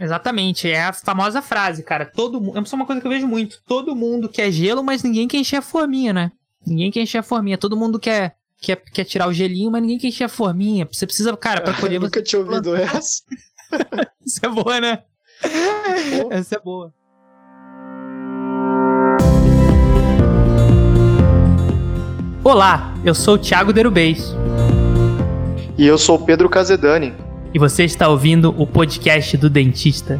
Exatamente, é a famosa frase, cara. Todo mundo. É uma coisa que eu vejo muito. Todo mundo quer gelo, mas ninguém quer encher a forminha, né? Ninguém quer encher a forminha. Todo mundo quer, quer, quer tirar o gelinho, mas ninguém quer encher a forminha. Você precisa, cara, pra colher. Eu nunca tinha ouvido essa. Isso é boa, né? Essa é boa. Olá, eu sou o Thiago Derubês. E eu sou o Pedro Casedani. E você está ouvindo o podcast do dentista.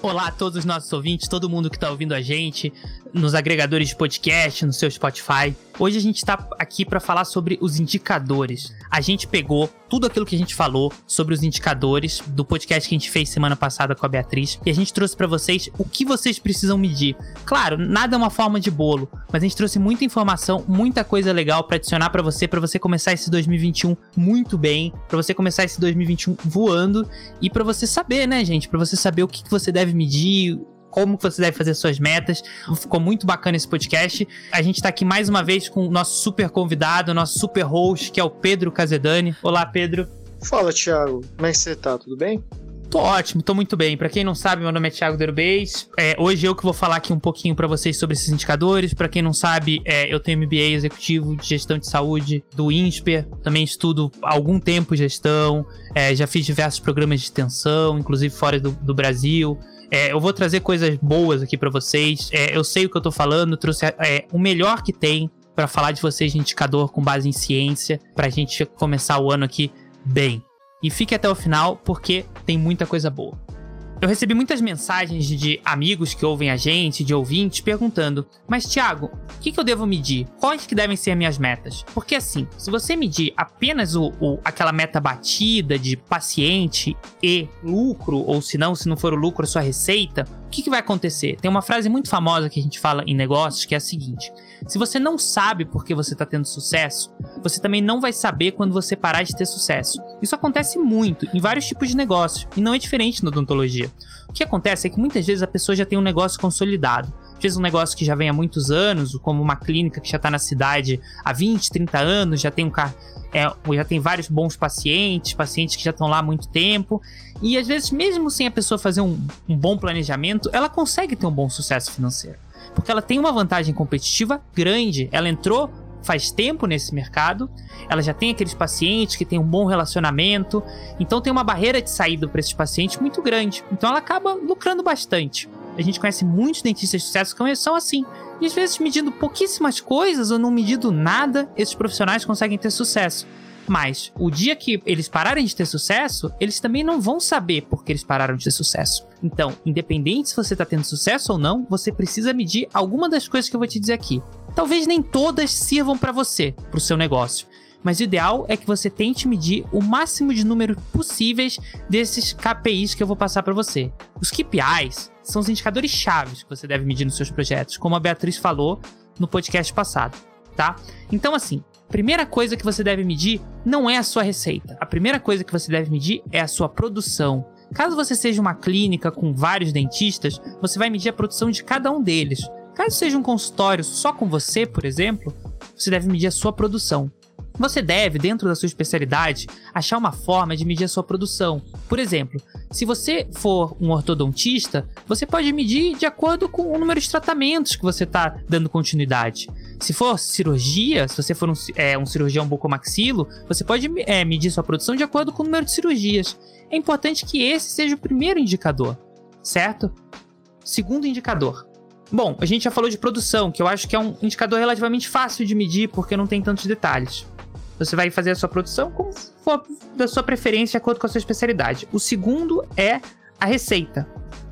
Olá a todos os nossos ouvintes, todo mundo que está ouvindo a gente, nos agregadores de podcast, no seu Spotify. Hoje a gente está aqui para falar sobre os indicadores. A gente pegou tudo aquilo que a gente falou sobre os indicadores do podcast que a gente fez semana passada com a Beatriz e a gente trouxe para vocês o que vocês precisam medir. Claro, nada é uma forma de bolo, mas a gente trouxe muita informação, muita coisa legal para adicionar para você, para você começar esse 2021 muito bem, para você começar esse 2021 voando e para você saber, né, gente, para você saber o que, que você deve medir, como você deve fazer suas metas. Ficou muito bacana esse podcast. A gente está aqui mais uma vez com o nosso super convidado, nosso super host, que é o Pedro Casedani. Olá, Pedro. Fala, Thiago. Como é que você tá? Tudo bem? Tô ótimo, tô muito bem. Para quem não sabe, meu nome é Thiago Derbez. É, hoje eu que vou falar aqui um pouquinho para vocês sobre esses indicadores. Para quem não sabe, é, eu tenho MBA executivo de gestão de saúde do INSPER. Também estudo há algum tempo gestão. É, já fiz diversos programas de extensão, inclusive fora do, do Brasil. É, eu vou trazer coisas boas aqui para vocês. É, eu sei o que eu tô falando, trouxe é, o melhor que tem para falar de vocês de indicador com base em ciência, pra gente começar o ano aqui bem. E fique até o final porque tem muita coisa boa. Eu recebi muitas mensagens de amigos que ouvem a gente, de ouvintes, perguntando: Mas, Thiago, o que, que, eu devo medir? Quais que devem ser minhas metas? Porque assim, se você medir apenas o, o, aquela meta batida de paciente e lucro, ou se não, se não for o lucro, a sua receita, o que, que vai acontecer? Tem uma frase muito famosa que a gente fala em negócios que é a seguinte: se você não sabe por que você está tendo sucesso, você também não vai saber quando você parar de ter sucesso. Isso acontece muito em vários tipos de negócios e não é diferente na odontologia. O que acontece é que muitas vezes a pessoa já tem um negócio consolidado. Vezes um negócio que já vem há muitos anos, como uma clínica que já está na cidade há 20, 30 anos, já tem um carro. É, já tem vários bons pacientes, pacientes que já estão lá há muito tempo. E às vezes, mesmo sem a pessoa fazer um, um bom planejamento, ela consegue ter um bom sucesso financeiro porque ela tem uma vantagem competitiva grande. Ela entrou faz tempo nesse mercado, ela já tem aqueles pacientes que tem um bom relacionamento, então tem uma barreira de saída para esses pacientes muito grande. Então ela acaba lucrando bastante. A gente conhece muitos dentistas de sucesso que são assim. E às vezes, medindo pouquíssimas coisas ou não medindo nada, esses profissionais conseguem ter sucesso. Mas o dia que eles pararem de ter sucesso, eles também não vão saber porque eles pararam de ter sucesso. Então, independente se você está tendo sucesso ou não, você precisa medir alguma das coisas que eu vou te dizer aqui. Talvez nem todas sirvam para você, para o seu negócio. Mas o ideal é que você tente medir o máximo de números possíveis desses KPIs que eu vou passar para você. Os KPIs são os indicadores chaves que você deve medir nos seus projetos, como a Beatriz falou no podcast passado, tá? Então assim, primeira coisa que você deve medir não é a sua receita. A primeira coisa que você deve medir é a sua produção. Caso você seja uma clínica com vários dentistas, você vai medir a produção de cada um deles. Caso seja um consultório só com você, por exemplo, você deve medir a sua produção. Você deve, dentro da sua especialidade, achar uma forma de medir a sua produção. Por exemplo, se você for um ortodontista, você pode medir de acordo com o número de tratamentos que você está dando continuidade. Se for cirurgia, se você for um, é, um cirurgião bucomaxilo, você pode é, medir sua produção de acordo com o número de cirurgias. É importante que esse seja o primeiro indicador, certo? Segundo indicador. Bom, a gente já falou de produção, que eu acho que é um indicador relativamente fácil de medir porque não tem tantos detalhes. Você vai fazer a sua produção como for da sua preferência, de acordo com a sua especialidade. O segundo é a receita,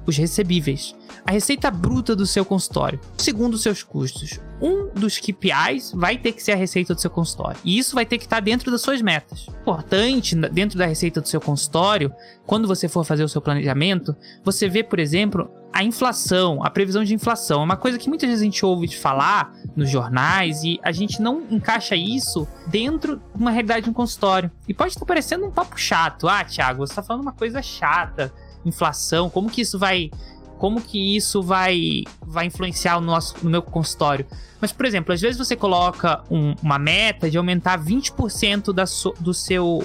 os recebíveis. A receita bruta do seu consultório, segundo os seus custos. Um dos KPIs vai ter que ser a receita do seu consultório. E isso vai ter que estar dentro das suas metas. Importante, dentro da receita do seu consultório, quando você for fazer o seu planejamento, você vê, por exemplo, a inflação, a previsão de inflação. É uma coisa que muitas vezes a gente ouve de falar nos jornais e a gente não encaixa isso dentro de uma realidade de um consultório. E pode estar parecendo um papo chato. Ah, Thiago, você está falando uma coisa chata. Inflação, como que isso vai como que isso vai, vai influenciar no, nosso, no meu consultório. Mas, por exemplo, às vezes você coloca um, uma meta de aumentar 20% da so, do seu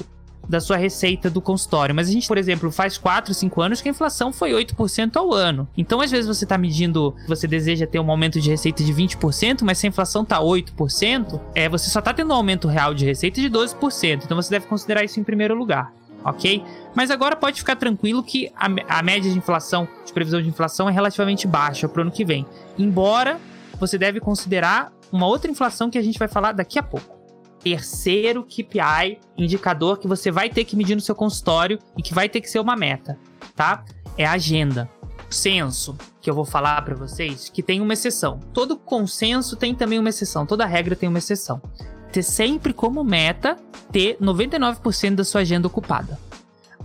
da sua receita do consultório. Mas a gente, por exemplo, faz 4, 5 anos que a inflação foi 8% ao ano. Então, às vezes, você está medindo, você deseja ter um aumento de receita de 20%, mas se a inflação está 8%, é, você só está tendo um aumento real de receita de 12%. Então, você deve considerar isso em primeiro lugar ok? Mas agora pode ficar tranquilo que a, a média de inflação, de previsão de inflação, é relativamente baixa para o ano que vem. Embora você deve considerar uma outra inflação que a gente vai falar daqui a pouco. Terceiro KPI, indicador que você vai ter que medir no seu consultório e que vai ter que ser uma meta, tá? É a agenda. Censo, que eu vou falar para vocês, que tem uma exceção. Todo consenso tem também uma exceção, toda regra tem uma exceção ter sempre como meta ter 99% da sua agenda ocupada.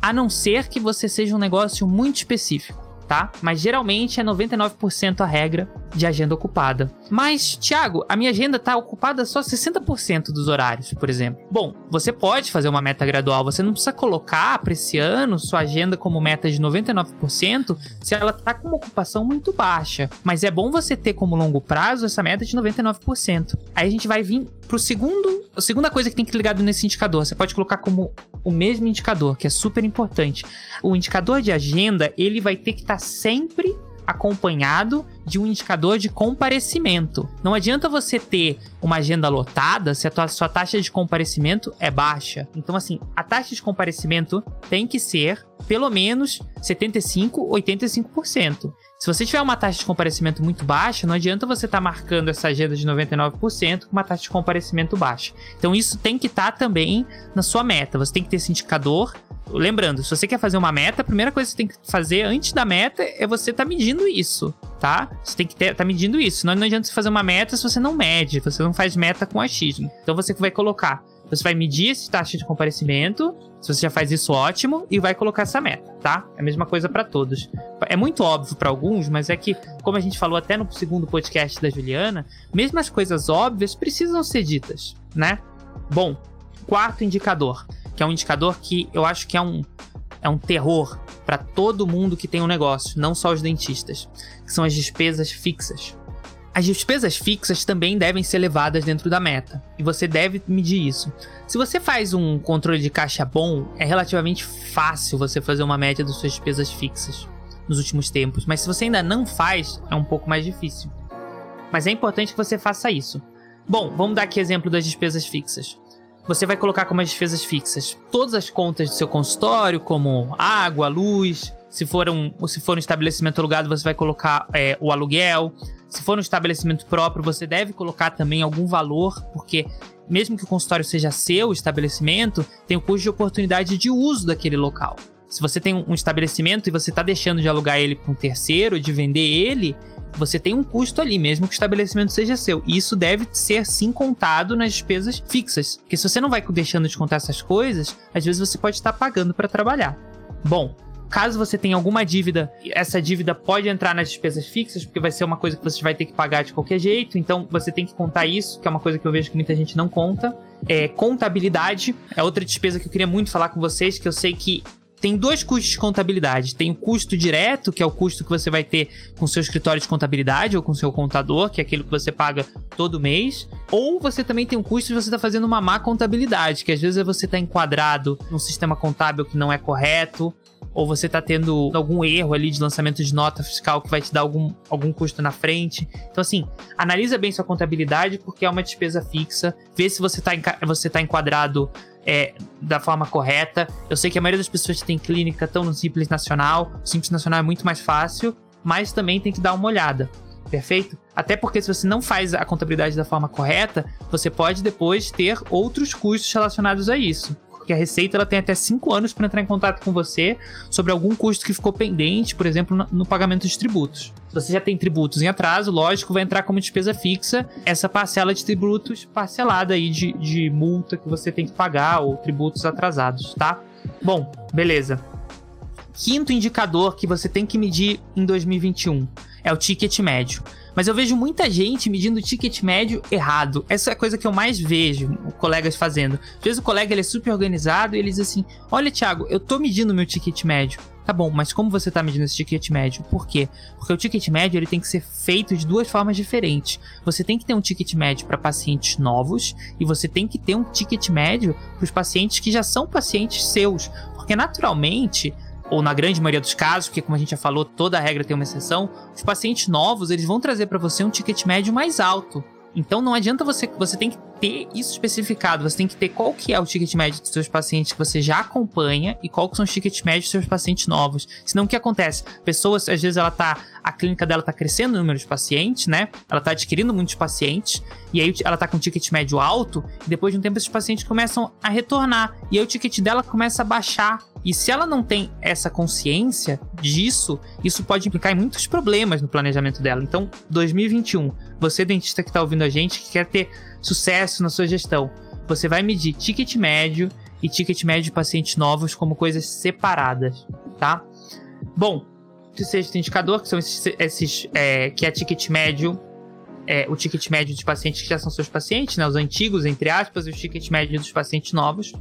A não ser que você seja um negócio muito específico tá? Mas geralmente é 99% a regra de agenda ocupada. Mas, Thiago, a minha agenda tá ocupada só 60% dos horários, por exemplo. Bom, você pode fazer uma meta gradual, você não precisa colocar para esse ano sua agenda como meta de 99% se ela tá com uma ocupação muito baixa. Mas é bom você ter como longo prazo essa meta de 99%. Aí a gente vai vir pro segundo, a segunda coisa que tem que ir ligado nesse indicador. Você pode colocar como o mesmo indicador, que é super importante. O indicador de agenda, ele vai ter que estar tá sempre acompanhado de um indicador de comparecimento. Não adianta você ter uma agenda lotada se a tua, sua taxa de comparecimento é baixa. Então, assim, a taxa de comparecimento tem que ser pelo menos 75, 85%. Se você tiver uma taxa de comparecimento muito baixa, não adianta você estar tá marcando essa agenda de 99% com uma taxa de comparecimento baixa. Então isso tem que estar tá também na sua meta. Você tem que ter esse indicador. Lembrando, se você quer fazer uma meta, a primeira coisa que você tem que fazer antes da meta é você estar tá medindo isso, tá? Você tem que estar tá medindo isso. Não, não adianta você fazer uma meta se você não mede, você não faz meta com achismo. Então você vai colocar você vai medir esse taxa de comparecimento. Se você já faz isso, ótimo, e vai colocar essa meta, tá? É a mesma coisa para todos. É muito óbvio para alguns, mas é que, como a gente falou até no segundo podcast da Juliana, mesmo as coisas óbvias precisam ser ditas, né? Bom, quarto indicador, que é um indicador que eu acho que é um, é um terror para todo mundo que tem um negócio, não só os dentistas, que são as despesas fixas. As despesas fixas também devem ser levadas dentro da meta, e você deve medir isso. Se você faz um controle de caixa bom, é relativamente fácil você fazer uma média das suas despesas fixas nos últimos tempos, mas se você ainda não faz, é um pouco mais difícil. Mas é importante que você faça isso. Bom, vamos dar aqui exemplo das despesas fixas. Você vai colocar como as despesas fixas todas as contas do seu consultório, como água, luz. Se for um, se for um estabelecimento alugado, você vai colocar é, o aluguel. Se for um estabelecimento próprio, você deve colocar também algum valor, porque mesmo que o consultório seja seu estabelecimento, tem o custo de oportunidade de uso daquele local. Se você tem um estabelecimento e você está deixando de alugar ele para um terceiro, de vender ele, você tem um custo ali, mesmo que o estabelecimento seja seu. E isso deve ser sim contado nas despesas fixas. Porque se você não vai deixando de contar essas coisas, às vezes você pode estar pagando para trabalhar. Bom, Caso você tenha alguma dívida, essa dívida pode entrar nas despesas fixas, porque vai ser uma coisa que você vai ter que pagar de qualquer jeito. Então você tem que contar isso, que é uma coisa que eu vejo que muita gente não conta. É, contabilidade é outra despesa que eu queria muito falar com vocês, que eu sei que tem dois custos de contabilidade. Tem o custo direto, que é o custo que você vai ter com seu escritório de contabilidade ou com seu contador, que é aquilo que você paga todo mês. Ou você também tem o custo de você estar tá fazendo uma má contabilidade, que às vezes é você está enquadrado num sistema contábil que não é correto, ou você tá tendo algum erro ali de lançamento de nota fiscal que vai te dar algum, algum custo na frente. Então, assim, analisa bem sua contabilidade, porque é uma despesa fixa, vê se você tá, você tá enquadrado é, da forma correta. Eu sei que a maioria das pessoas que tem clínica estão no Simples Nacional, o Simples Nacional é muito mais fácil, mas também tem que dar uma olhada. Perfeito? Até porque se você não faz a contabilidade da forma correta, você pode depois ter outros custos relacionados a isso porque a Receita ela tem até 5 anos para entrar em contato com você sobre algum custo que ficou pendente, por exemplo, no, no pagamento de tributos. Se você já tem tributos em atraso, lógico, vai entrar como despesa fixa essa parcela de tributos parcelada aí de, de multa que você tem que pagar ou tributos atrasados, tá? Bom, beleza. Quinto indicador que você tem que medir em 2021 é o ticket médio. Mas eu vejo muita gente medindo o ticket médio errado. Essa é a coisa que eu mais vejo colegas fazendo. Às vezes o colega ele é super organizado e ele diz assim: Olha, Thiago, eu tô medindo meu ticket médio. Tá bom, mas como você está medindo esse ticket médio? Por quê? Porque o ticket médio ele tem que ser feito de duas formas diferentes. Você tem que ter um ticket médio para pacientes novos e você tem que ter um ticket médio para os pacientes que já são pacientes seus. Porque naturalmente, ou na grande maioria dos casos, porque como a gente já falou, toda regra tem uma exceção, os pacientes novos eles vão trazer para você um ticket médio mais alto. Então não adianta você. Você tem que ter isso especificado. Você tem que ter qual que é o ticket médio dos seus pacientes que você já acompanha e qual que são os tickets médios dos seus pacientes novos. Senão o que acontece? Pessoas, às vezes, ela tá. A clínica dela tá crescendo o número de pacientes, né? Ela tá adquirindo muitos pacientes. E aí ela tá com um ticket médio alto. E depois de um tempo, esses pacientes começam a retornar. E aí o ticket dela começa a baixar. E se ela não tem essa consciência disso, isso pode implicar em muitos problemas no planejamento dela. Então, 2021, você dentista que está ouvindo a gente, que quer ter sucesso na sua gestão, você vai medir ticket médio e ticket médio de pacientes novos como coisas separadas, tá? Bom, o sexto indicador, que são esses, esses é, que é ticket médio, é, o ticket médio de pacientes que já são seus pacientes, né, os antigos, entre aspas, e o ticket médio dos pacientes novos.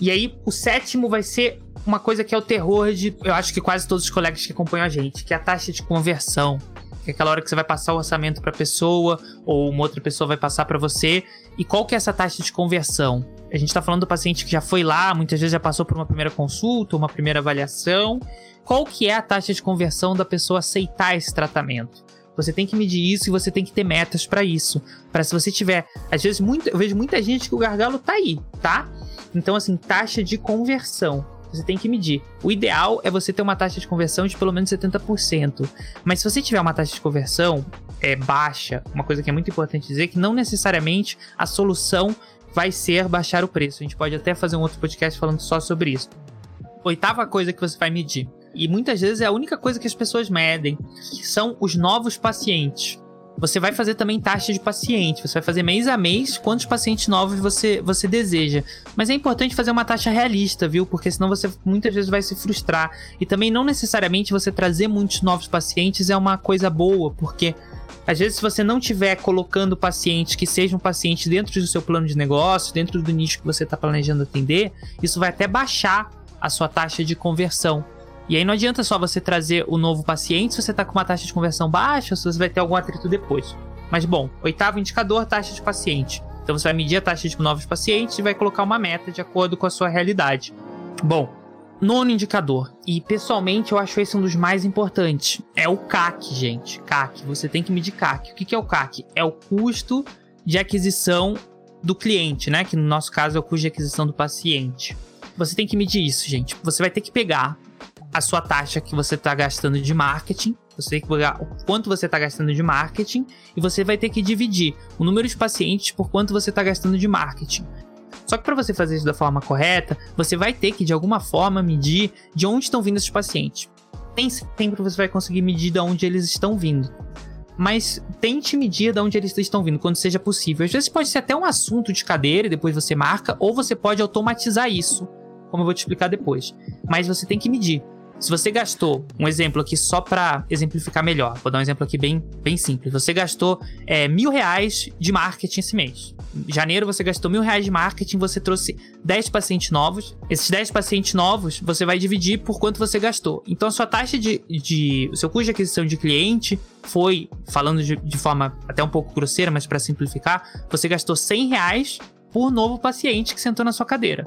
E aí, o sétimo vai ser uma coisa que é o terror de, eu acho que quase todos os colegas que acompanham a gente, que é a taxa de conversão. Que é aquela hora que você vai passar o orçamento para a pessoa ou uma outra pessoa vai passar para você. E qual que é essa taxa de conversão? A gente está falando do paciente que já foi lá, muitas vezes já passou por uma primeira consulta, uma primeira avaliação. Qual que é a taxa de conversão da pessoa aceitar esse tratamento? Você tem que medir isso e você tem que ter metas para isso. Para se você tiver, às vezes muito, eu vejo muita gente que o gargalo tá aí, tá? Então, assim, taxa de conversão. Você tem que medir. O ideal é você ter uma taxa de conversão de pelo menos 70%. Mas se você tiver uma taxa de conversão é, baixa, uma coisa que é muito importante dizer, que não necessariamente a solução vai ser baixar o preço. A gente pode até fazer um outro podcast falando só sobre isso. Oitava coisa que você vai medir. E muitas vezes é a única coisa que as pessoas medem, que são os novos pacientes. Você vai fazer também taxa de paciente, você vai fazer mês a mês quantos pacientes novos você, você deseja. Mas é importante fazer uma taxa realista, viu? Porque senão você muitas vezes vai se frustrar. E também não necessariamente você trazer muitos novos pacientes é uma coisa boa, porque às vezes, se você não estiver colocando pacientes que sejam pacientes dentro do seu plano de negócio, dentro do nicho que você está planejando atender, isso vai até baixar a sua taxa de conversão. E aí não adianta só você trazer o novo paciente se você está com uma taxa de conversão baixa, se você vai ter algum atrito depois. Mas bom, oitavo indicador, taxa de paciente. Então você vai medir a taxa de novos pacientes e vai colocar uma meta de acordo com a sua realidade. Bom, nono indicador, e pessoalmente eu acho esse um dos mais importantes, é o CAC, gente. CAC, você tem que medir CAC. O que é o CAC? É o custo de aquisição do cliente, né? Que no nosso caso é o custo de aquisição do paciente. Você tem que medir isso, gente. Você vai ter que pegar a sua taxa que você está gastando de marketing. Você tem que pegar o quanto você está gastando de marketing e você vai ter que dividir o número de pacientes por quanto você está gastando de marketing. Só que para você fazer isso da forma correta, você vai ter que de alguma forma medir de onde estão vindo esses pacientes. Nem sempre você vai conseguir medir de onde eles estão vindo. Mas tente medir de onde eles estão vindo, quando seja possível. Às vezes pode ser até um assunto de cadeira e depois você marca, ou você pode automatizar isso, como eu vou te explicar depois. Mas você tem que medir. Se você gastou, um exemplo aqui só para exemplificar melhor, vou dar um exemplo aqui bem, bem simples. Você gastou é, mil reais de marketing esse mês. Em janeiro você gastou mil reais de marketing, você trouxe 10 pacientes novos. Esses 10 pacientes novos você vai dividir por quanto você gastou. Então a sua taxa de. de o seu custo de aquisição de cliente foi, falando de, de forma até um pouco grosseira, mas para simplificar, você gastou 100 reais por novo paciente que sentou na sua cadeira.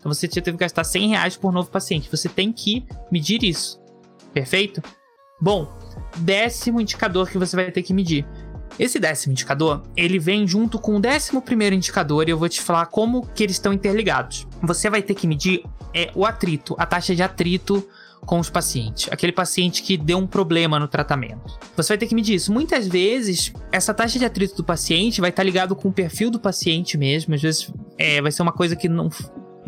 Então você teve que gastar 100 reais por novo paciente. Você tem que medir isso. Perfeito? Bom, décimo indicador que você vai ter que medir. Esse décimo indicador, ele vem junto com o décimo primeiro indicador e eu vou te falar como que eles estão interligados. Você vai ter que medir é, o atrito, a taxa de atrito com os pacientes. Aquele paciente que deu um problema no tratamento. Você vai ter que medir isso. Muitas vezes, essa taxa de atrito do paciente vai estar ligado com o perfil do paciente mesmo. Às vezes, é, vai ser uma coisa que não,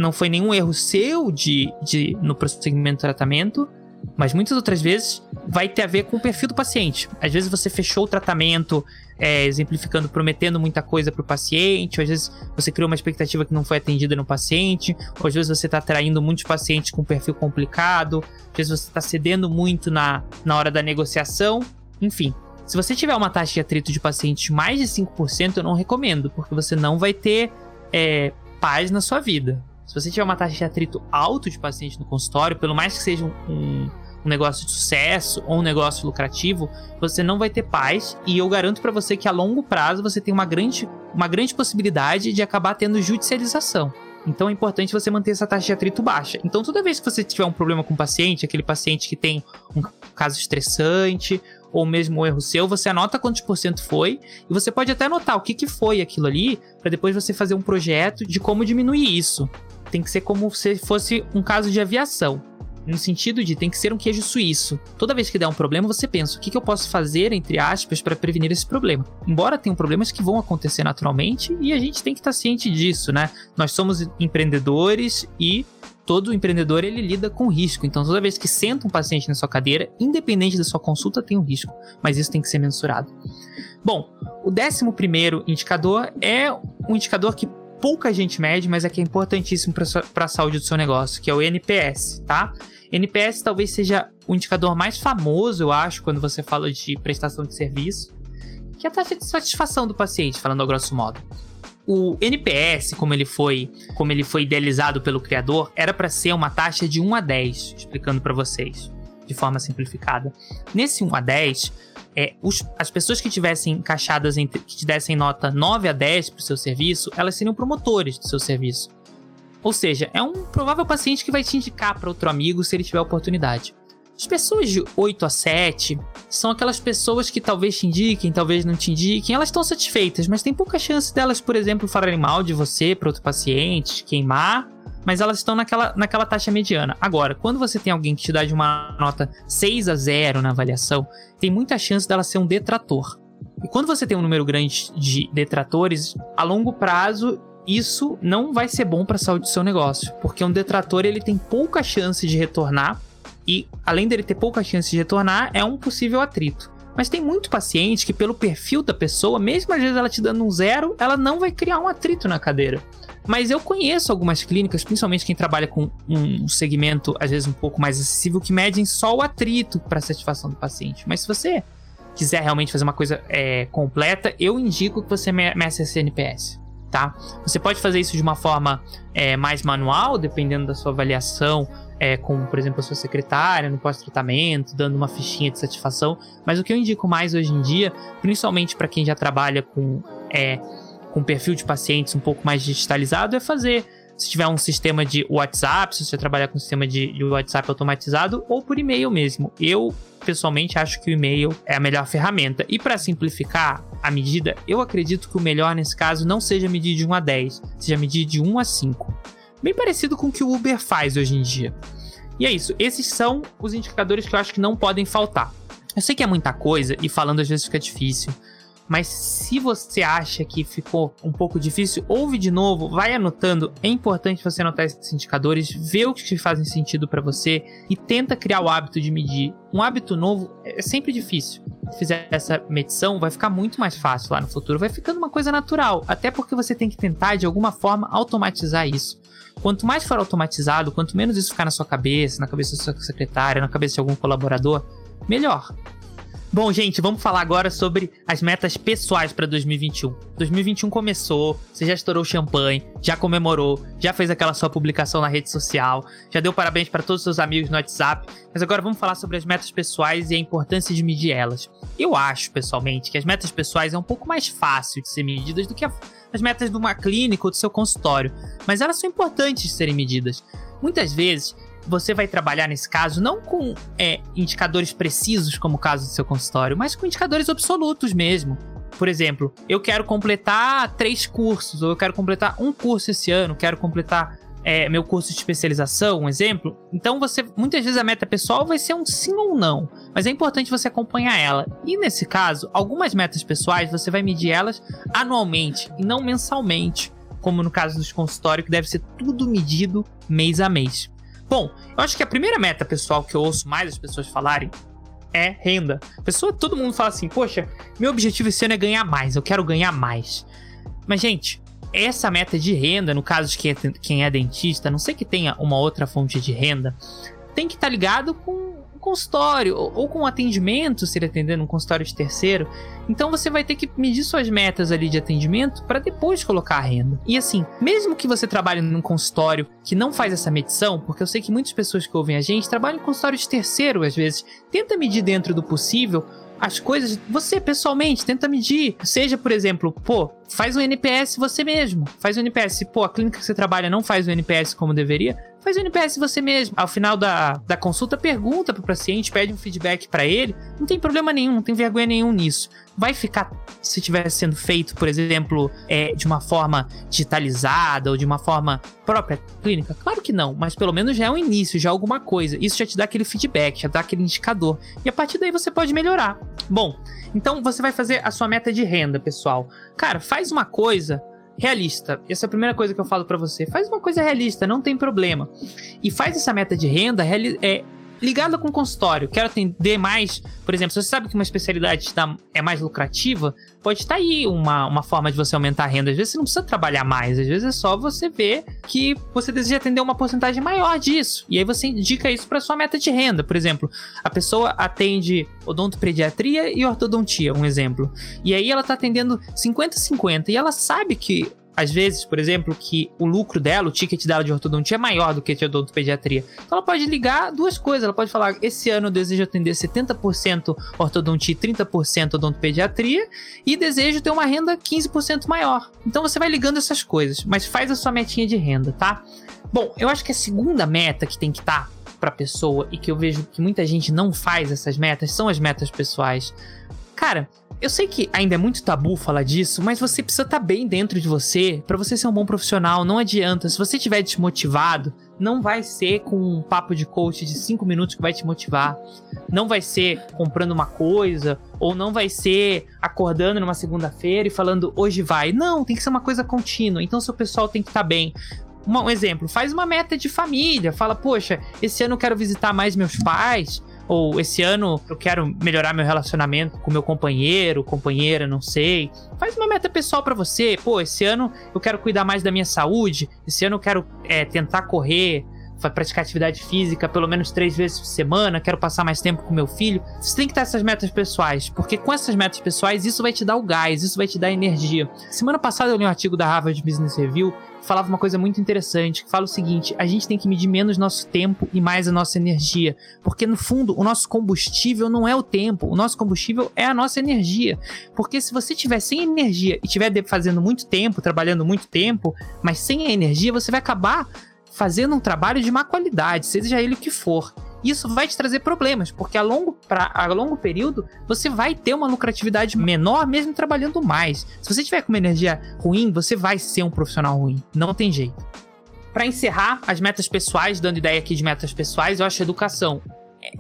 não foi nenhum erro seu de, de no prosseguimento do tratamento, mas muitas outras vezes vai ter a ver com o perfil do paciente. Às vezes você fechou o tratamento é, exemplificando, prometendo muita coisa para o paciente, ou às vezes você criou uma expectativa que não foi atendida no paciente, ou às vezes você está atraindo muitos pacientes com perfil complicado, às vezes você está cedendo muito na, na hora da negociação, enfim. Se você tiver uma taxa de atrito de pacientes mais de 5%, eu não recomendo, porque você não vai ter é, paz na sua vida. Se você tiver uma taxa de atrito alto de paciente no consultório, pelo mais que seja um, um, negócio de sucesso ou um negócio lucrativo, você não vai ter paz. E eu garanto para você que a longo prazo você tem uma grande, uma grande possibilidade de acabar tendo judicialização. Então é importante você manter essa taxa de atrito baixa. Então toda vez que você tiver um problema com o paciente, aquele paciente que tem um caso estressante ou mesmo um erro seu, você anota quantos por cento foi e você pode até anotar o que, que foi aquilo ali para depois você fazer um projeto de como diminuir isso. Tem que ser como se fosse um caso de aviação. No sentido de tem que ser um queijo suíço. Toda vez que der um problema, você pensa: o que, que eu posso fazer, entre aspas, para prevenir esse problema? Embora tenham problemas que vão acontecer naturalmente e a gente tem que estar tá ciente disso, né? Nós somos empreendedores e todo empreendedor ele lida com risco. Então, toda vez que senta um paciente na sua cadeira, independente da sua consulta, tem um risco. Mas isso tem que ser mensurado. Bom, o décimo primeiro indicador é um indicador que pouca gente mede, mas é que é importantíssimo para a saúde do seu negócio, que é o NPS, tá? NPS talvez seja o indicador mais famoso, eu acho, quando você fala de prestação de serviço, que é a taxa de satisfação do paciente, falando ao grosso modo. O NPS, como ele foi, como ele foi idealizado pelo criador, era para ser uma taxa de 1 a 10, explicando para vocês de forma simplificada. Nesse 1 a 10, é, os, as pessoas que tivessem encaixadas entre, que te dessem nota 9 a 10 para o seu serviço, elas seriam promotores do seu serviço. Ou seja, é um provável paciente que vai te indicar para outro amigo se ele tiver oportunidade. As pessoas de 8 a 7 são aquelas pessoas que talvez te indiquem, talvez não te indiquem, elas estão satisfeitas, mas tem pouca chance delas, por exemplo, falarem mal de você para outro paciente, queimar mas elas estão naquela, naquela taxa mediana. Agora, quando você tem alguém que te dá de uma nota 6 a 0 na avaliação, tem muita chance dela ser um detrator. E quando você tem um número grande de detratores, a longo prazo isso não vai ser bom para a saúde do seu negócio, porque um detrator ele tem pouca chance de retornar e além dele ter pouca chance de retornar, é um possível atrito. Mas tem muito paciente que pelo perfil da pessoa, mesmo às vezes ela te dando um zero, ela não vai criar um atrito na cadeira. Mas eu conheço algumas clínicas, principalmente quem trabalha com um segmento às vezes um pouco mais acessível, que medem só o atrito para satisfação do paciente. Mas se você quiser realmente fazer uma coisa é, completa, eu indico que você meça esse NPS. Tá? Você pode fazer isso de uma forma é, mais manual, dependendo da sua avaliação, é, com, por exemplo, a sua secretária no pós-tratamento, dando uma fichinha de satisfação. Mas o que eu indico mais hoje em dia, principalmente para quem já trabalha com é, com perfil de pacientes um pouco mais digitalizado é fazer. Se tiver um sistema de WhatsApp, se você trabalhar com um sistema de, de WhatsApp automatizado, ou por e-mail mesmo. Eu, pessoalmente, acho que o e-mail é a melhor ferramenta. E para simplificar a medida, eu acredito que o melhor nesse caso não seja medir de 1 a 10, seja medir de 1 a 5. Bem parecido com o que o Uber faz hoje em dia. E é isso, esses são os indicadores que eu acho que não podem faltar. Eu sei que é muita coisa e falando às vezes fica difícil, mas se você acha que ficou um pouco difícil, ouve de novo, vai anotando. É importante você anotar esses indicadores, ver o que fazem sentido para você e tenta criar o hábito de medir. Um hábito novo é sempre difícil. Se fizer essa medição, vai ficar muito mais fácil lá no futuro, vai ficando uma coisa natural, até porque você tem que tentar de alguma forma automatizar isso. Quanto mais for automatizado, quanto menos isso ficar na sua cabeça, na cabeça da sua secretária, na cabeça de algum colaborador, melhor. Bom, gente, vamos falar agora sobre as metas pessoais para 2021. 2021 começou, você já estourou champanhe, já comemorou, já fez aquela sua publicação na rede social, já deu parabéns para todos os seus amigos no WhatsApp, mas agora vamos falar sobre as metas pessoais e a importância de medir elas. Eu acho, pessoalmente, que as metas pessoais é um pouco mais fácil de ser medidas do que as metas de uma clínica ou do seu consultório, mas elas são importantes de serem medidas. Muitas vezes, você vai trabalhar nesse caso não com é, indicadores precisos, como o caso do seu consultório, mas com indicadores absolutos mesmo. Por exemplo, eu quero completar três cursos, ou eu quero completar um curso esse ano, quero completar é, meu curso de especialização, um exemplo. Então você, muitas vezes a meta pessoal vai ser um sim ou não, mas é importante você acompanhar ela. E nesse caso, algumas metas pessoais você vai medir elas anualmente e não mensalmente, como no caso dos consultórios, que deve ser tudo medido mês a mês. Bom, eu acho que a primeira meta pessoal que eu ouço mais as pessoas falarem é renda. Pessoa, todo mundo fala assim: "Poxa, meu objetivo esse ano é ganhar mais, eu quero ganhar mais". Mas gente, essa meta de renda, no caso de quem é, quem é dentista, não sei que tenha uma outra fonte de renda, tem que estar tá ligado com, consultório ou, ou com atendimento, se ele atender num consultório de terceiro. Então você vai ter que medir suas metas ali de atendimento para depois colocar a renda. E assim, mesmo que você trabalhe num consultório que não faz essa medição, porque eu sei que muitas pessoas que ouvem a gente trabalham em consultório de terceiro às vezes, tenta medir dentro do possível as coisas, você pessoalmente tenta medir. Seja, por exemplo, pô, faz um NPS você mesmo. Faz um NPS. Pô, a clínica que você trabalha não faz o NPS como deveria faz o NPS você mesmo. Ao final da, da consulta, pergunta pro paciente, pede um feedback para ele. Não tem problema nenhum, não tem vergonha nenhum nisso. Vai ficar, se estiver sendo feito, por exemplo, é, de uma forma digitalizada ou de uma forma própria clínica? Claro que não, mas pelo menos já é um início, já é alguma coisa. Isso já te dá aquele feedback, já dá aquele indicador. E a partir daí você pode melhorar. Bom, então você vai fazer a sua meta de renda, pessoal. Cara, faz uma coisa realista. Essa é a primeira coisa que eu falo para você. Faz uma coisa realista, não tem problema. E faz essa meta de renda é, ligada com o consultório. Quero atender mais, por exemplo, se você sabe que uma especialidade é mais lucrativa, pode estar aí uma, uma forma de você aumentar a renda. Às vezes você não precisa trabalhar mais, às vezes é só você ver que você deseja atender uma porcentagem maior disso. E aí você indica isso para sua meta de renda. Por exemplo, a pessoa atende odontopediatria e ortodontia, um exemplo. E aí ela está atendendo 50-50 e ela sabe que às vezes, por exemplo, que o lucro dela, o ticket dela de ortodontia é maior do que de odontopediatria. Então ela pode ligar duas coisas. Ela pode falar: esse ano eu desejo atender 70% ortodontia e 30% odontopediatria e desejo ter uma renda 15% maior. Então você vai ligando essas coisas, mas faz a sua metinha de renda, tá? Bom, eu acho que a segunda meta que tem que estar tá para a pessoa e que eu vejo que muita gente não faz essas metas são as metas pessoais. Cara, eu sei que ainda é muito tabu falar disso, mas você precisa estar tá bem dentro de você para você ser um bom profissional. Não adianta. Se você estiver desmotivado, não vai ser com um papo de coach de 5 minutos que vai te motivar. Não vai ser comprando uma coisa, ou não vai ser acordando numa segunda-feira e falando hoje vai. Não, tem que ser uma coisa contínua. Então seu pessoal tem que estar tá bem. Um exemplo, faz uma meta de família. Fala, poxa, esse ano eu quero visitar mais meus pais ou esse ano eu quero melhorar meu relacionamento com meu companheiro, companheira, não sei. Faz uma meta pessoal para você. Pô, esse ano eu quero cuidar mais da minha saúde. Esse ano eu quero é, tentar correr, praticar atividade física pelo menos três vezes por semana, quero passar mais tempo com meu filho. Você tem que ter essas metas pessoais, porque com essas metas pessoais isso vai te dar o gás, isso vai te dar energia. Semana passada eu li um artigo da Harvard Business Review falava uma coisa muito interessante, que fala o seguinte: a gente tem que medir menos nosso tempo e mais a nossa energia, porque no fundo o nosso combustível não é o tempo, o nosso combustível é a nossa energia. Porque se você tiver sem energia e estiver fazendo muito tempo, trabalhando muito tempo, mas sem a energia, você vai acabar fazendo um trabalho de má qualidade, seja ele o que for. Isso vai te trazer problemas, porque a longo, pra, a longo período você vai ter uma lucratividade menor mesmo trabalhando mais. Se você tiver com uma energia ruim, você vai ser um profissional ruim. Não tem jeito. Para encerrar as metas pessoais, dando ideia aqui de metas pessoais, eu acho educação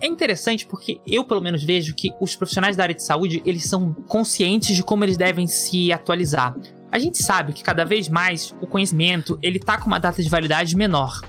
é interessante porque eu, pelo menos, vejo que os profissionais da área de saúde, eles são conscientes de como eles devem se atualizar. A gente sabe que cada vez mais o conhecimento ele tá com uma data de validade menor.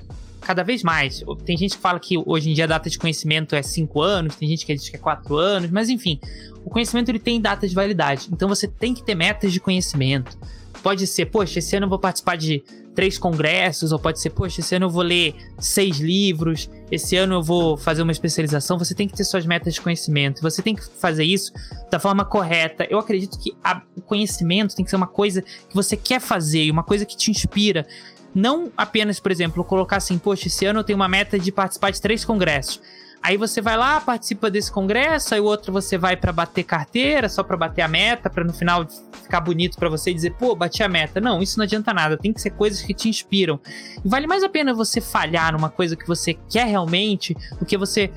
Cada vez mais. Tem gente que fala que hoje em dia a data de conhecimento é 5 anos, tem gente que diz que é 4 anos, mas enfim, o conhecimento ele tem data de validade. Então você tem que ter metas de conhecimento. Pode ser, poxa, esse ano eu vou participar de três congressos, ou pode ser, poxa, esse ano eu vou ler seis livros, esse ano eu vou fazer uma especialização. Você tem que ter suas metas de conhecimento, você tem que fazer isso da forma correta. Eu acredito que a, o conhecimento tem que ser uma coisa que você quer fazer, uma coisa que te inspira. Não apenas, por exemplo, colocar assim, poxa, esse ano eu tenho uma meta de participar de três congressos. Aí você vai lá, participa desse congresso, aí o outro você vai para bater carteira, só para bater a meta, para no final ficar bonito para você dizer, pô, bati a meta. Não, isso não adianta nada. Tem que ser coisas que te inspiram. E vale mais a pena você falhar numa coisa que você quer realmente do que você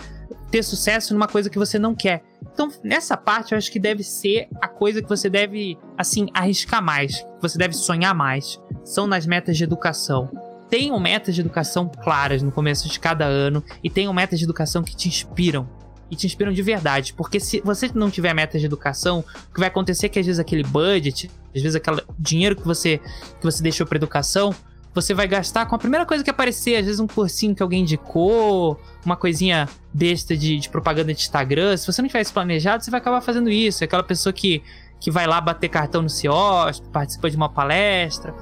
ter sucesso numa coisa que você não quer. Então, nessa parte, eu acho que deve ser a coisa que você deve, assim, arriscar mais, que você deve sonhar mais. São nas metas de educação tenham metas de educação claras no começo de cada ano e tenham metas de educação que te inspiram. E te inspiram de verdade. Porque se você não tiver metas de educação, o que vai acontecer é que às vezes aquele budget, às vezes aquele dinheiro que você, que você deixou para educação, você vai gastar com a primeira coisa que aparecer, às vezes um cursinho que alguém indicou, uma coisinha besta de, de propaganda de Instagram. Se você não tiver isso planejado, você vai acabar fazendo isso. É aquela pessoa que, que vai lá bater cartão no CIOSP, participa de uma palestra.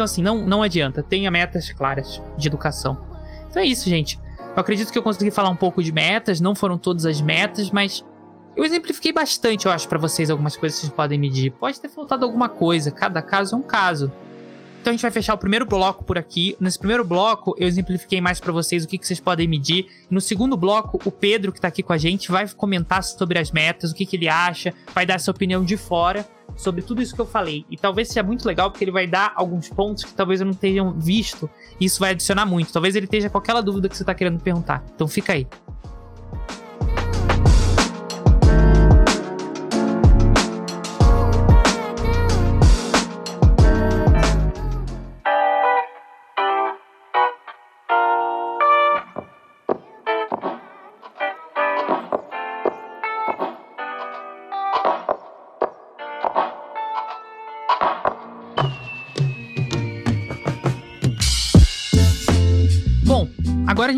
Então, assim, não, não adianta. Tenha metas claras de educação. Então é isso, gente. Eu acredito que eu consegui falar um pouco de metas, não foram todas as metas, mas eu exemplifiquei bastante, eu acho, para vocês algumas coisas que vocês podem medir. Pode ter faltado alguma coisa, cada caso é um caso. Então a gente vai fechar o primeiro bloco por aqui. Nesse primeiro bloco, eu exemplifiquei mais para vocês o que, que, vocês podem medir. No segundo bloco, o Pedro, que tá aqui com a gente, vai comentar sobre as metas, o que, que ele acha, vai dar essa opinião de fora sobre tudo isso que eu falei. E talvez seja muito legal porque ele vai dar alguns pontos que talvez eu não tenha visto. E isso vai adicionar muito. Talvez ele esteja com aquela dúvida que você tá querendo perguntar. Então fica aí.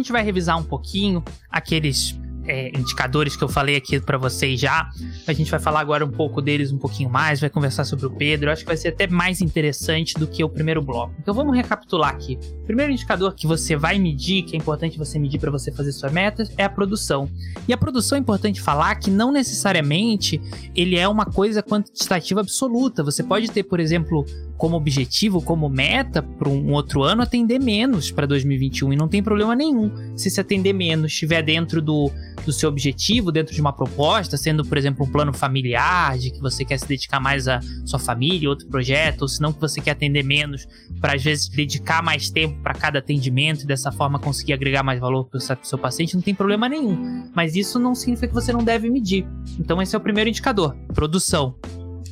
Gente vai revisar um pouquinho aqueles é, indicadores que eu falei aqui para vocês já. A gente vai falar agora um pouco deles um pouquinho mais, vai conversar sobre o Pedro. Eu acho que vai ser até mais interessante do que o primeiro bloco. Então vamos recapitular aqui. O primeiro indicador que você vai medir, que é importante você medir para você fazer suas metas, é a produção. E a produção é importante falar que não necessariamente ele é uma coisa quantitativa absoluta. Você pode ter, por exemplo, como objetivo, como meta para um outro ano atender menos para 2021 e não tem problema nenhum se se atender menos estiver dentro do, do seu objetivo, dentro de uma proposta, sendo por exemplo um plano familiar, de que você quer se dedicar mais à sua família, outro projeto, ou se não que você quer atender menos para às vezes dedicar mais tempo para cada atendimento e dessa forma conseguir agregar mais valor para o seu paciente, não tem problema nenhum. Mas isso não significa que você não deve medir. Então esse é o primeiro indicador, produção.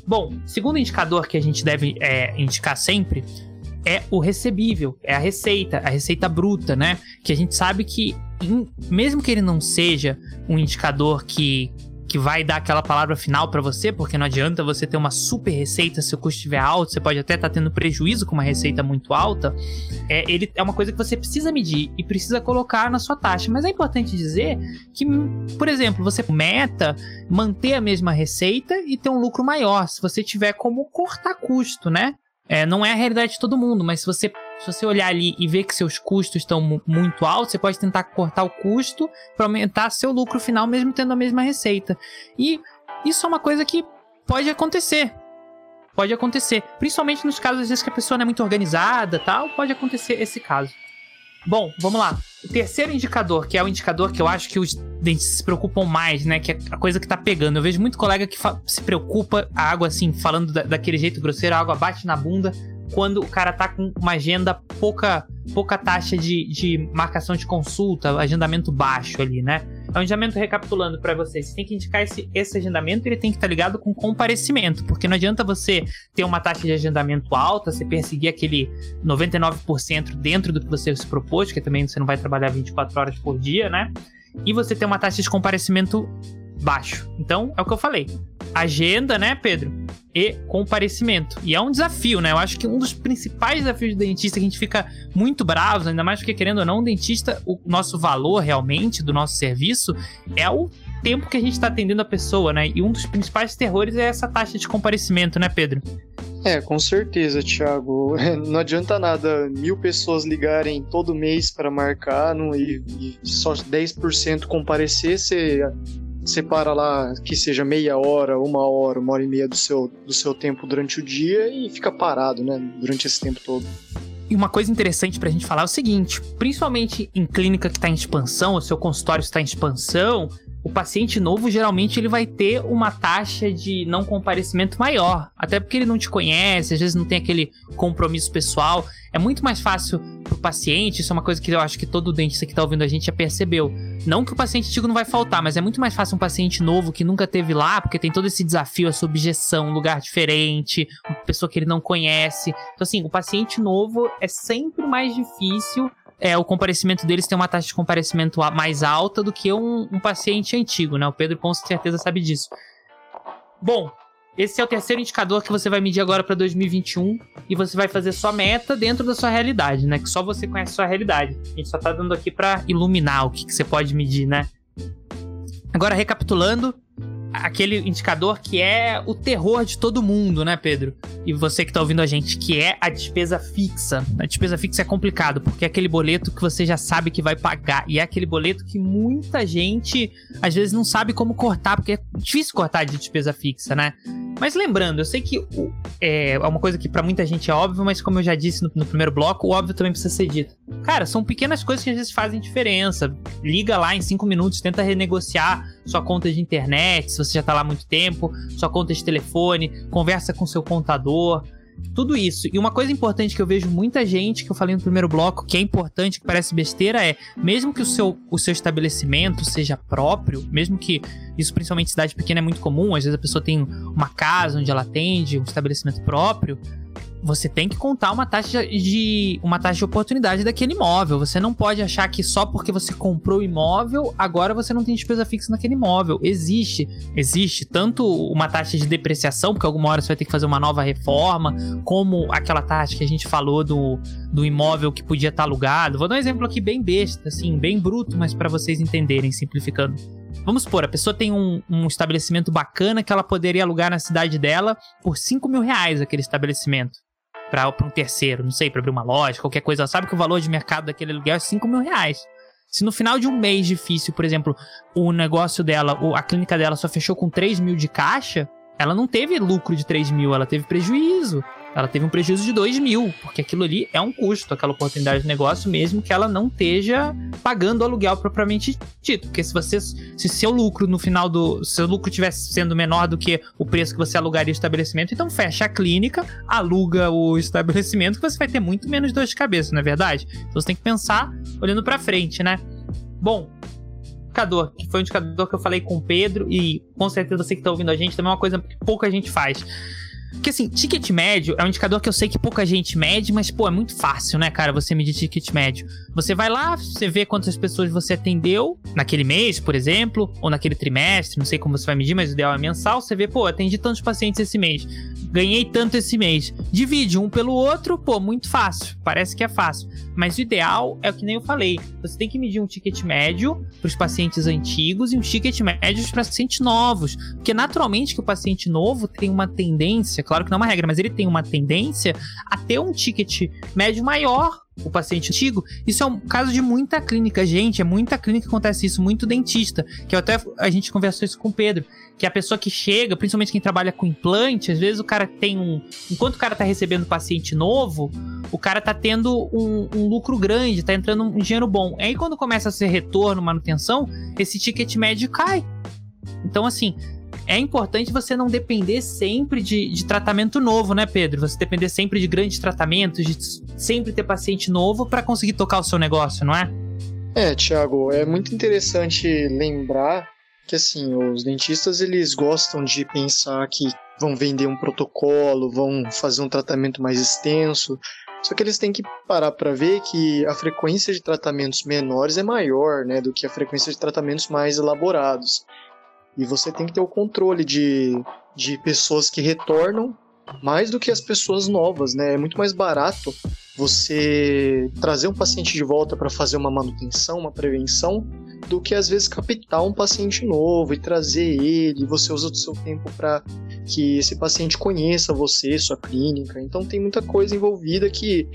Bom, segundo indicador que a gente deve é, indicar sempre é o recebível, é a receita, a receita bruta, né? Que a gente sabe que, mesmo que ele não seja um indicador que que vai dar aquela palavra final para você, porque não adianta você ter uma super receita se o custo estiver alto, você pode até estar tá tendo prejuízo com uma receita muito alta. É, ele é uma coisa que você precisa medir e precisa colocar na sua taxa. Mas é importante dizer que, por exemplo, você meta manter a mesma receita e ter um lucro maior, se você tiver como cortar custo, né? É, não é a realidade de todo mundo, mas se você se você olhar ali e ver que seus custos estão muito altos, você pode tentar cortar o custo para aumentar seu lucro final, mesmo tendo a mesma receita. E isso é uma coisa que pode acontecer. Pode acontecer. Principalmente nos casos, às vezes, que a pessoa não é muito organizada tal, pode acontecer esse caso. Bom, vamos lá. O terceiro indicador, que é o indicador que eu acho que os dentistas se preocupam mais, né? Que é a coisa que tá pegando. Eu vejo muito colega que se preocupa, a água assim, falando da daquele jeito grosseiro, a água bate na bunda quando o cara tá com uma agenda pouca, pouca taxa de, de marcação de consulta, agendamento baixo ali, né? É agendamento recapitulando para vocês. Você tem que indicar esse, esse agendamento ele tem que estar tá ligado com comparecimento, porque não adianta você ter uma taxa de agendamento alta, você perseguir aquele 99% dentro do que você se propôs, que também você não vai trabalhar 24 horas por dia, né? E você ter uma taxa de comparecimento baixo. Então, é o que eu falei. Agenda, né, Pedro? E comparecimento. E é um desafio, né? Eu acho que um dos principais desafios do dentista que a gente fica muito bravo, ainda mais porque, querendo ou não, o dentista, o nosso valor realmente do nosso serviço é o tempo que a gente está atendendo a pessoa, né? E um dos principais terrores é essa taxa de comparecimento, né, Pedro? É, com certeza, Thiago. Não adianta nada mil pessoas ligarem todo mês para marcar não, e, e só 10% comparecer, você separa lá que seja meia hora, uma hora, uma hora e meia do seu, do seu tempo durante o dia e fica parado, né, durante esse tempo todo. E uma coisa interessante pra gente falar é o seguinte: principalmente em clínica que está em expansão, o seu consultório está em expansão, o paciente novo geralmente ele vai ter uma taxa de não comparecimento maior, até porque ele não te conhece, às vezes não tem aquele compromisso pessoal. É muito mais fácil pro paciente, isso é uma coisa que eu acho que todo dentista que tá ouvindo a gente já percebeu. Não que o paciente antigo não vai faltar, mas é muito mais fácil um paciente novo que nunca teve lá, porque tem todo esse desafio, essa objeção, um lugar diferente, uma pessoa que ele não conhece. Então, assim, o paciente novo é sempre mais difícil é, o comparecimento deles tem uma taxa de comparecimento mais alta do que um, um paciente antigo, né? O Pedro com certeza sabe disso. Bom, esse é o terceiro indicador que você vai medir agora para 2021 e você vai fazer sua meta dentro da sua realidade, né? Que só você conhece a sua realidade. A gente só tá dando aqui para iluminar o que, que você pode medir, né? Agora, recapitulando, aquele indicador que é o terror de todo mundo, né, Pedro? E você que tá ouvindo a gente, que é a despesa fixa. A despesa fixa é complicado, porque é aquele boleto que você já sabe que vai pagar. E é aquele boleto que muita gente, às vezes, não sabe como cortar, porque é difícil cortar de despesa fixa, né? Mas lembrando, eu sei que é, é uma coisa que para muita gente é óbvio, mas como eu já disse no, no, primeiro bloco, o óbvio também precisa ser dito. Cara, são pequenas coisas que às vezes fazem diferença. Liga lá em cinco minutos, tenta renegociar sua conta de internet, você já tá lá há muito tempo, sua conta de telefone, conversa com seu contador. Tudo isso. E uma coisa importante que eu vejo muita gente, que eu falei no primeiro bloco, que é importante, que parece besteira, é mesmo que o seu, o seu estabelecimento seja próprio, mesmo que isso principalmente em cidade pequena é muito comum, às vezes a pessoa tem uma casa onde ela atende, um estabelecimento próprio, você tem que contar uma taxa de uma taxa de oportunidade daquele imóvel. Você não pode achar que só porque você comprou o imóvel, agora você não tem despesa fixa naquele imóvel. Existe, existe tanto uma taxa de depreciação, porque alguma hora você vai ter que fazer uma nova reforma, como aquela taxa que a gente falou do, do imóvel que podia estar alugado. Vou dar um exemplo aqui bem besta, assim, bem bruto, mas para vocês entenderem, simplificando. Vamos supor, a pessoa tem um, um, estabelecimento bacana que ela poderia alugar na cidade dela por 5 mil reais aquele estabelecimento para um terceiro, não sei, para abrir uma loja, qualquer coisa. Ela sabe que o valor de mercado daquele aluguel é 5 mil reais. Se no final de um mês difícil, por exemplo, o negócio dela, a clínica dela só fechou com 3 mil de caixa, ela não teve lucro de 3 mil, ela teve prejuízo. Ela teve um prejuízo de 2 mil, porque aquilo ali é um custo, aquela oportunidade de negócio, mesmo que ela não esteja pagando o aluguel propriamente dito. Porque se você. Se seu lucro no final do. Seu lucro tivesse sendo menor do que o preço que você alugaria o estabelecimento, então fecha a clínica, aluga o estabelecimento, que você vai ter muito menos dor de cabeça, não é verdade? Então você tem que pensar olhando para frente, né? Bom, indicador, que foi um indicador que eu falei com o Pedro, e com certeza você que está ouvindo a gente também é uma coisa que pouca gente faz. Porque assim, ticket médio é um indicador que eu sei que pouca gente mede, mas pô, é muito fácil, né, cara, você medir ticket médio. Você vai lá, você vê quantas pessoas você atendeu naquele mês, por exemplo, ou naquele trimestre, não sei como você vai medir, mas o ideal é mensal. Você vê, pô, atendi tantos pacientes esse mês, ganhei tanto esse mês. Divide um pelo outro, pô, muito fácil. Parece que é fácil. Mas o ideal é o que nem eu falei. Você tem que medir um ticket médio para os pacientes antigos e um ticket médio para pacientes novos. Porque naturalmente que o paciente novo tem uma tendência, claro que não é uma regra, mas ele tem uma tendência a ter um ticket médio maior o paciente antigo. Isso é um caso de muita clínica, gente. É muita clínica que acontece isso, muito dentista. Que até a gente conversou isso com o Pedro. Que a pessoa que chega, principalmente quem trabalha com implante, às vezes o cara tem um. Enquanto o cara tá recebendo paciente novo, o cara tá tendo um, um lucro grande, tá entrando um dinheiro bom. Aí quando começa a ser retorno, manutenção, esse ticket médio cai. Então, assim, é importante você não depender sempre de, de tratamento novo, né, Pedro? Você depender sempre de grandes tratamentos, de sempre ter paciente novo para conseguir tocar o seu negócio, não é? É, Thiago, é muito interessante lembrar que assim, os dentistas eles gostam de pensar que vão vender um protocolo, vão fazer um tratamento mais extenso. Só que eles têm que parar para ver que a frequência de tratamentos menores é maior, né, do que a frequência de tratamentos mais elaborados. E você tem que ter o controle de, de pessoas que retornam mais do que as pessoas novas, né? É muito mais barato você trazer um paciente de volta para fazer uma manutenção, uma prevenção, do que às vezes captar um paciente novo e trazer ele. Você usa o seu tempo para que esse paciente conheça você, sua clínica. Então tem muita coisa envolvida que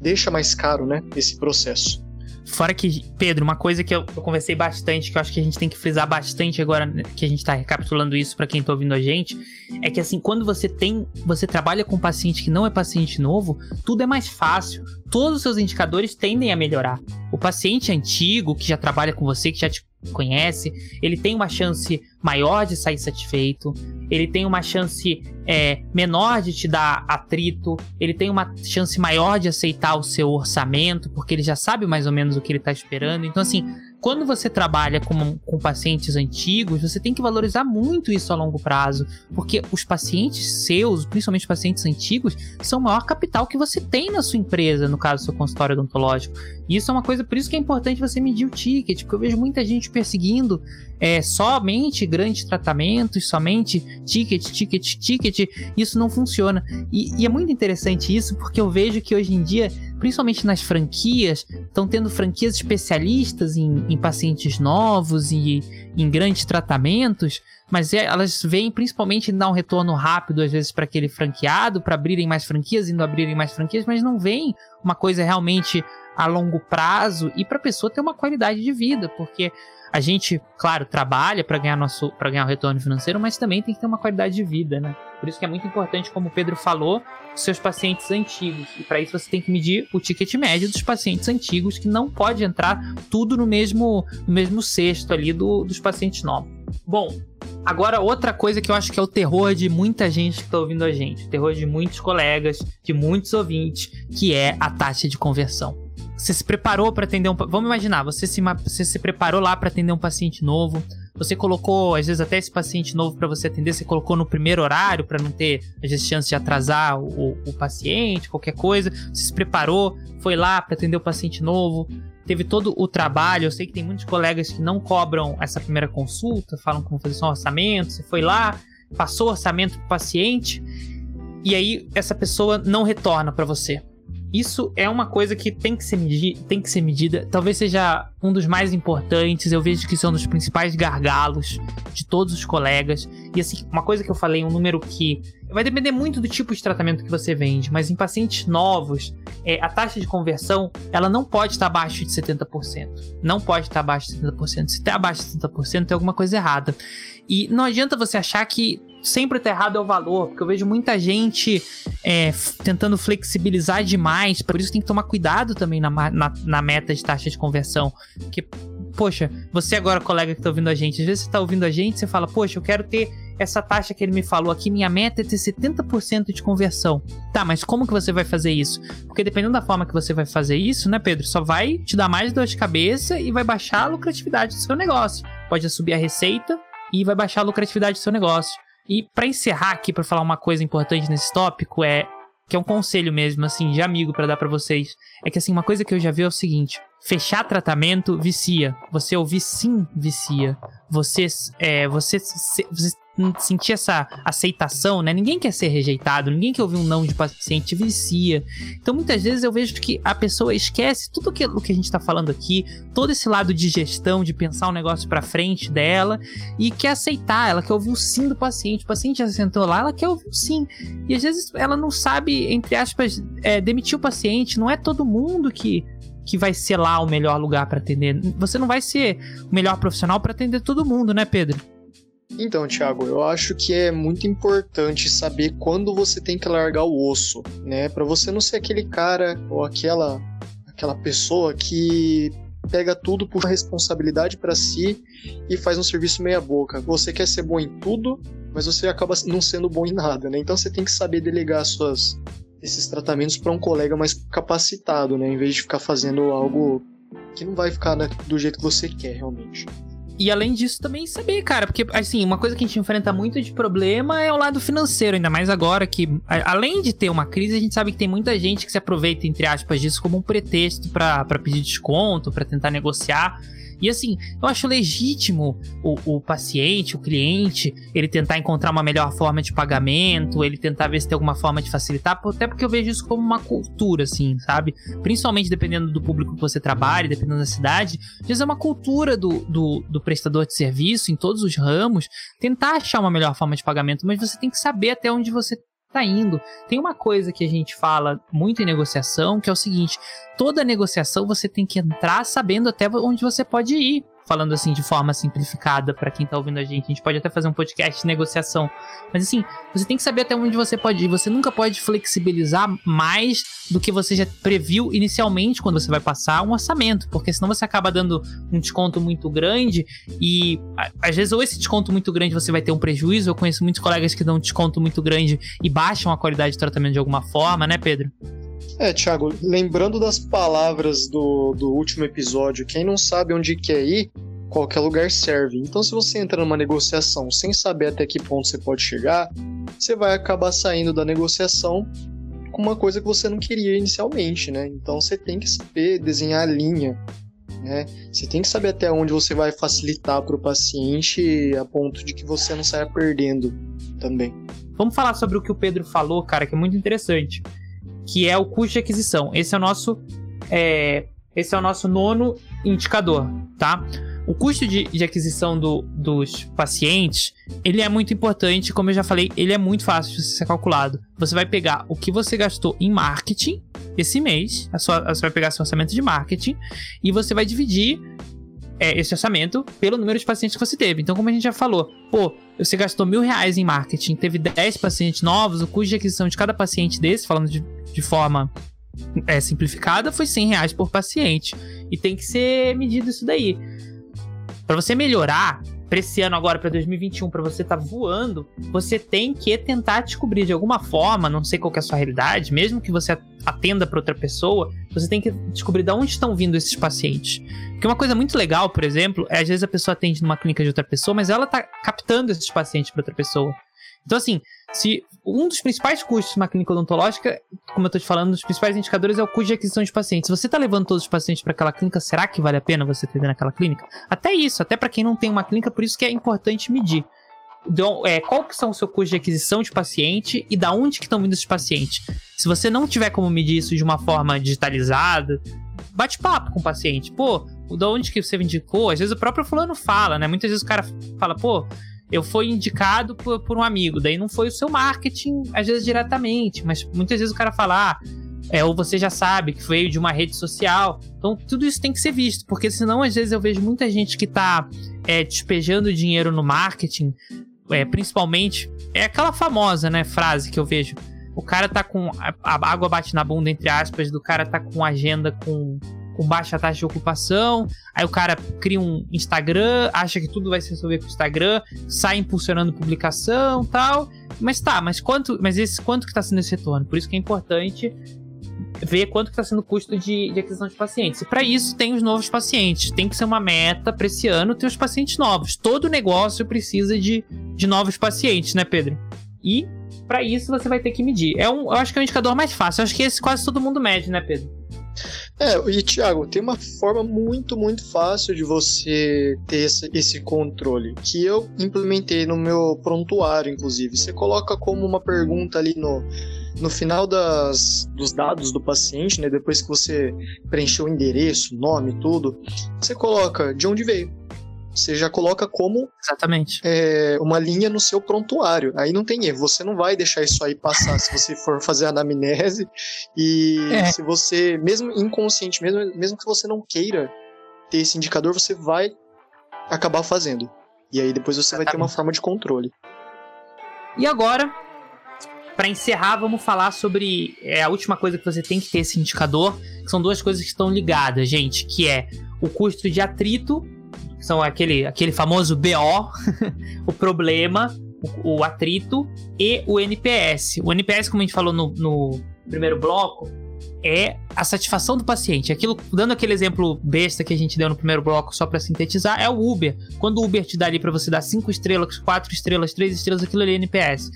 deixa mais caro, né? Esse processo. Fora que, Pedro, uma coisa que eu, eu, conversei bastante, que eu acho que a gente tem que frisar bastante agora né, que a gente tá recapitulando isso para quem tá ouvindo a gente, é que assim, quando você tem, você trabalha com um paciente que não é paciente novo, tudo é mais fácil. Todos os seus indicadores tendem a melhorar. O paciente antigo que já trabalha com você, que já te conhece, ele tem uma chance maior de sair satisfeito, ele tem uma chance é, menor de te dar atrito, ele tem uma chance maior de aceitar o seu orçamento, porque ele já sabe mais ou menos o que ele está esperando. Então, assim, quando você trabalha com, com pacientes antigos, você tem que valorizar muito isso a longo prazo, porque os pacientes seus, principalmente os pacientes antigos, são o maior capital que você tem na sua empresa, no caso do seu consultório odontológico. E isso é uma coisa, por isso que é importante você medir o ticket, porque eu vejo muita gente perseguindo é, somente grandes tratamentos, somente ticket, ticket, ticket. Isso não funciona. E, e é muito interessante isso, porque eu vejo que hoje em dia principalmente nas franquias, estão tendo franquias especialistas em, em pacientes novos e em grandes tratamentos, mas é, elas vêm principalmente dar um retorno rápido, às vezes, para aquele franqueado, para abrirem mais franquias, indo abrirem mais franquias, mas não vem uma coisa realmente a longo prazo e para a pessoa ter uma qualidade de vida, porque a gente, claro, trabalha para ganhar nosso para ganhar o retorno financeiro, mas também tem que ter uma qualidade de vida, né? Por isso que é muito importante, como o Pedro falou, seus pacientes antigos. E para isso você tem que medir o ticket médio dos pacientes antigos, que não pode entrar tudo no mesmo no mesmo cesto ali do, dos pacientes novos. Bom, Agora, outra coisa que eu acho que é o terror de muita gente que está ouvindo a gente, o terror de muitos colegas, de muitos ouvintes, que é a taxa de conversão. Você se preparou para atender um. Vamos imaginar, você se, você se preparou lá para atender um paciente novo. Você colocou, às vezes, até esse paciente novo para você atender, você colocou no primeiro horário para não ter, às vezes, chance de atrasar o, o paciente, qualquer coisa. Você se preparou, foi lá para atender o paciente novo, teve todo o trabalho. Eu sei que tem muitos colegas que não cobram essa primeira consulta, falam como fazer só um orçamento. Você foi lá, passou o orçamento pro paciente, e aí essa pessoa não retorna para você. Isso é uma coisa que tem que ser, medi tem que ser medida. Talvez seja um dos mais importantes. Eu vejo que são é dos principais gargalos de todos os colegas. E assim, uma coisa que eu falei, um número que vai depender muito do tipo de tratamento que você vende, mas em pacientes novos, é, a taxa de conversão ela não pode estar abaixo de 70%. Não pode estar abaixo de 70%. Se está abaixo de 70%, tem alguma coisa errada. E não adianta você achar que sempre tá errado é o valor, porque eu vejo muita gente é, tentando flexibilizar demais, por isso tem que tomar cuidado também na, na, na meta de taxa de conversão. Porque, poxa, você agora, colega que tá ouvindo a gente, às vezes você tá ouvindo a gente, você fala, poxa, eu quero ter essa taxa que ele me falou aqui, minha meta é ter 70% de conversão. Tá, mas como que você vai fazer isso? Porque dependendo da forma que você vai fazer isso, né, Pedro, só vai te dar mais dor de cabeça e vai baixar a lucratividade do seu negócio. Pode subir a receita e vai baixar a lucratividade do seu negócio. E para encerrar aqui, para falar uma coisa importante nesse tópico, é que é um conselho mesmo, assim, de amigo para dar para vocês. É que, assim, uma coisa que eu já vi é o seguinte: fechar tratamento vicia. Você ouvir sim vicia. Você, é, você, você sentir essa aceitação, né? Ninguém quer ser rejeitado, ninguém quer ouvir um não de paciente vicia. Então muitas vezes eu vejo que a pessoa esquece tudo aquilo que a gente tá falando aqui, todo esse lado de gestão, de pensar o um negócio para frente dela e quer aceitar, ela quer ouvir o sim do paciente. O paciente já sentou lá, ela quer ouvir o sim. E às vezes ela não sabe, entre aspas, é, demitir o paciente. Não é todo mundo que que vai ser lá o melhor lugar para atender. Você não vai ser o melhor profissional para atender todo mundo, né, Pedro? Então, Thiago, eu acho que é muito importante saber quando você tem que largar o osso, né? Para você não ser aquele cara ou aquela aquela pessoa que pega tudo, puxa a responsabilidade para si e faz um serviço meia boca. Você quer ser bom em tudo, mas você acaba não sendo bom em nada, né? Então você tem que saber delegar suas esses tratamentos para um colega mais capacitado, né? Em vez de ficar fazendo algo que não vai ficar né, do jeito que você quer realmente. E além disso, também saber, cara, porque, assim, uma coisa que a gente enfrenta muito de problema é o lado financeiro, ainda mais agora que, além de ter uma crise, a gente sabe que tem muita gente que se aproveita, entre aspas, disso como um pretexto para pedir desconto, para tentar negociar. E assim, eu acho legítimo o, o paciente, o cliente, ele tentar encontrar uma melhor forma de pagamento, ele tentar ver se tem alguma forma de facilitar, até porque eu vejo isso como uma cultura, assim, sabe? Principalmente dependendo do público que você trabalha, dependendo da cidade, às vezes é uma cultura do, do, do prestador de serviço em todos os ramos, tentar achar uma melhor forma de pagamento, mas você tem que saber até onde você tá indo. Tem uma coisa que a gente fala muito em negociação, que é o seguinte: toda negociação você tem que entrar sabendo até onde você pode ir falando assim de forma simplificada para quem tá ouvindo a gente. A gente pode até fazer um podcast de negociação. Mas assim, você tem que saber até onde você pode ir. Você nunca pode flexibilizar mais do que você já previu inicialmente quando você vai passar um orçamento, porque senão você acaba dando um desconto muito grande e às vezes ou esse desconto muito grande você vai ter um prejuízo. Eu conheço muitos colegas que dão um desconto muito grande e baixam a qualidade de tratamento de alguma forma, né, Pedro? É, Thiago, lembrando das palavras do, do último episódio, quem não sabe onde quer ir, qualquer lugar serve. Então, se você entra numa negociação sem saber até que ponto você pode chegar, você vai acabar saindo da negociação com uma coisa que você não queria inicialmente, né? Então, você tem que saber desenhar a linha, né? Você tem que saber até onde você vai facilitar para o paciente a ponto de que você não saia perdendo também. Vamos falar sobre o que o Pedro falou, cara, que é muito interessante que é o custo de aquisição. Esse é o nosso, é, esse é o nosso nono indicador, tá? O custo de, de aquisição do, dos pacientes, ele é muito importante, como eu já falei, ele é muito fácil de ser calculado. Você vai pegar o que você gastou em marketing esse mês, a sua, você vai pegar seu orçamento de marketing e você vai dividir é, esse orçamento pelo número de pacientes que você teve. Então, como a gente já falou, pô, você gastou mil reais em marketing, teve 10 pacientes novos, o custo de aquisição de cada paciente desse, falando de, de forma é, simplificada, foi 100 reais por paciente. E tem que ser medido isso daí. Para você melhorar, para esse ano agora, para 2021, para você estar tá voando, você tem que tentar descobrir de alguma forma, não sei qual é a sua realidade, mesmo que você atenda para outra pessoa, você tem que descobrir de onde estão vindo esses pacientes. Porque uma coisa muito legal, por exemplo, é às vezes a pessoa atende numa clínica de outra pessoa, mas ela tá captando esses pacientes para outra pessoa. Então, assim, se um dos principais custos uma clínica odontológica, como eu tô te falando, um dos principais indicadores é o custo de aquisição de pacientes. Se você tá levando todos os pacientes para aquela clínica, será que vale a pena você atender naquela clínica? Até isso, até para quem não tem uma clínica, por isso que é importante medir. Então, é, qual que são o seu custo de aquisição de paciente e da onde que estão vindo esses pacientes? Se você não tiver como medir isso de uma forma digitalizada, bate papo com o paciente. Pô, da onde que você indicou? Às vezes o próprio fulano fala, né? Muitas vezes o cara fala, pô, eu fui indicado por, por, um amigo, daí não foi o seu marketing, às vezes diretamente, mas muitas vezes o cara fala, ah, é, ou você já sabe que veio de uma rede social. Então, tudo isso tem que ser visto, porque senão, às vezes, eu vejo muita gente que tá é, despejando dinheiro no marketing, é, principalmente, é aquela famosa, né, frase que eu vejo. O cara tá com. A, água bate na bunda, entre aspas, do cara tá com agenda com com baixa taxa de ocupação. Aí o cara cria um Instagram, acha que tudo vai se resolver com o Instagram, sai impulsionando publicação tal. Mas tá, mas quanto, mas esse, quanto que tá sendo esse retorno? Por isso que é importante ver quanto que tá sendo o custo de, de aquisição de pacientes. E para isso tem os novos pacientes. Tem que ser uma meta para esse ano ter os pacientes novos. Todo negócio precisa de, de novos pacientes, né, Pedro? E para isso você vai ter que medir. É um, eu acho que é um indicador mais fácil. Eu acho que esse quase todo mundo mede, né, Pedro? É, e Thiago, tem uma forma muito, muito fácil de você ter esse, esse, controle, que eu implementei no meu prontuário, inclusive. Você coloca como uma pergunta ali no, no final das, dos dados do paciente, né? Depois que você preencheu o endereço, nome, tudo, você coloca de onde veio você já coloca como exatamente é, uma linha no seu prontuário. Aí não tem erro. Você não vai deixar isso aí passar se você for fazer anamnese e é. se você, mesmo inconsciente, mesmo, mesmo que você não queira ter esse indicador, você vai acabar fazendo. E aí depois você exatamente. vai ter uma forma de controle. E agora, para encerrar, vamos falar sobre é, a última coisa que você tem que ter esse indicador, que são duas coisas que estão ligadas, gente, que é o custo de atrito são aquele, aquele famoso BO, o problema, o, o, atrito e o NPS. O NPS, como a gente falou no, no primeiro bloco, é a satisfação do paciente. Aquilo, dando aquele exemplo besta que a gente deu no primeiro bloco, só para sintetizar, é o Uber. Quando o Uber te dá ali para você dar 5 estrelas, 4 estrelas, 3 estrelas, aquilo ali é NPS.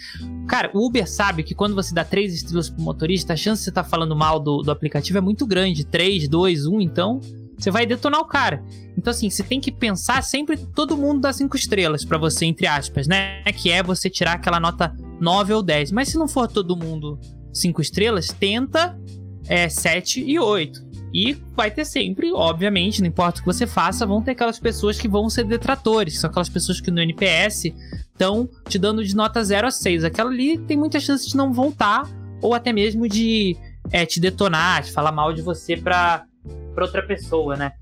Cara, o Uber sabe que quando você dá 3 estrelas pro motorista, a chance de você estar tá falando mal do, do aplicativo é muito grande. 3, 2, 1, então você vai detonar o cara. Então, assim, você tem que pensar sempre todo mundo dá cinco estrelas para você, entre aspas, né? Que é você tirar aquela nota 9 ou 10. Mas se não for todo mundo cinco estrelas, tenta é, 7 e 8. E vai ter sempre, obviamente, não importa o que você faça, vão ter aquelas pessoas que vão ser detratores, que são aquelas pessoas que no NPS estão te dando de nota 0 a 6. Aquela ali tem muita chance de não voltar, ou até mesmo de é, te detonar, de falar mal de você pra, para outra pessoa, né?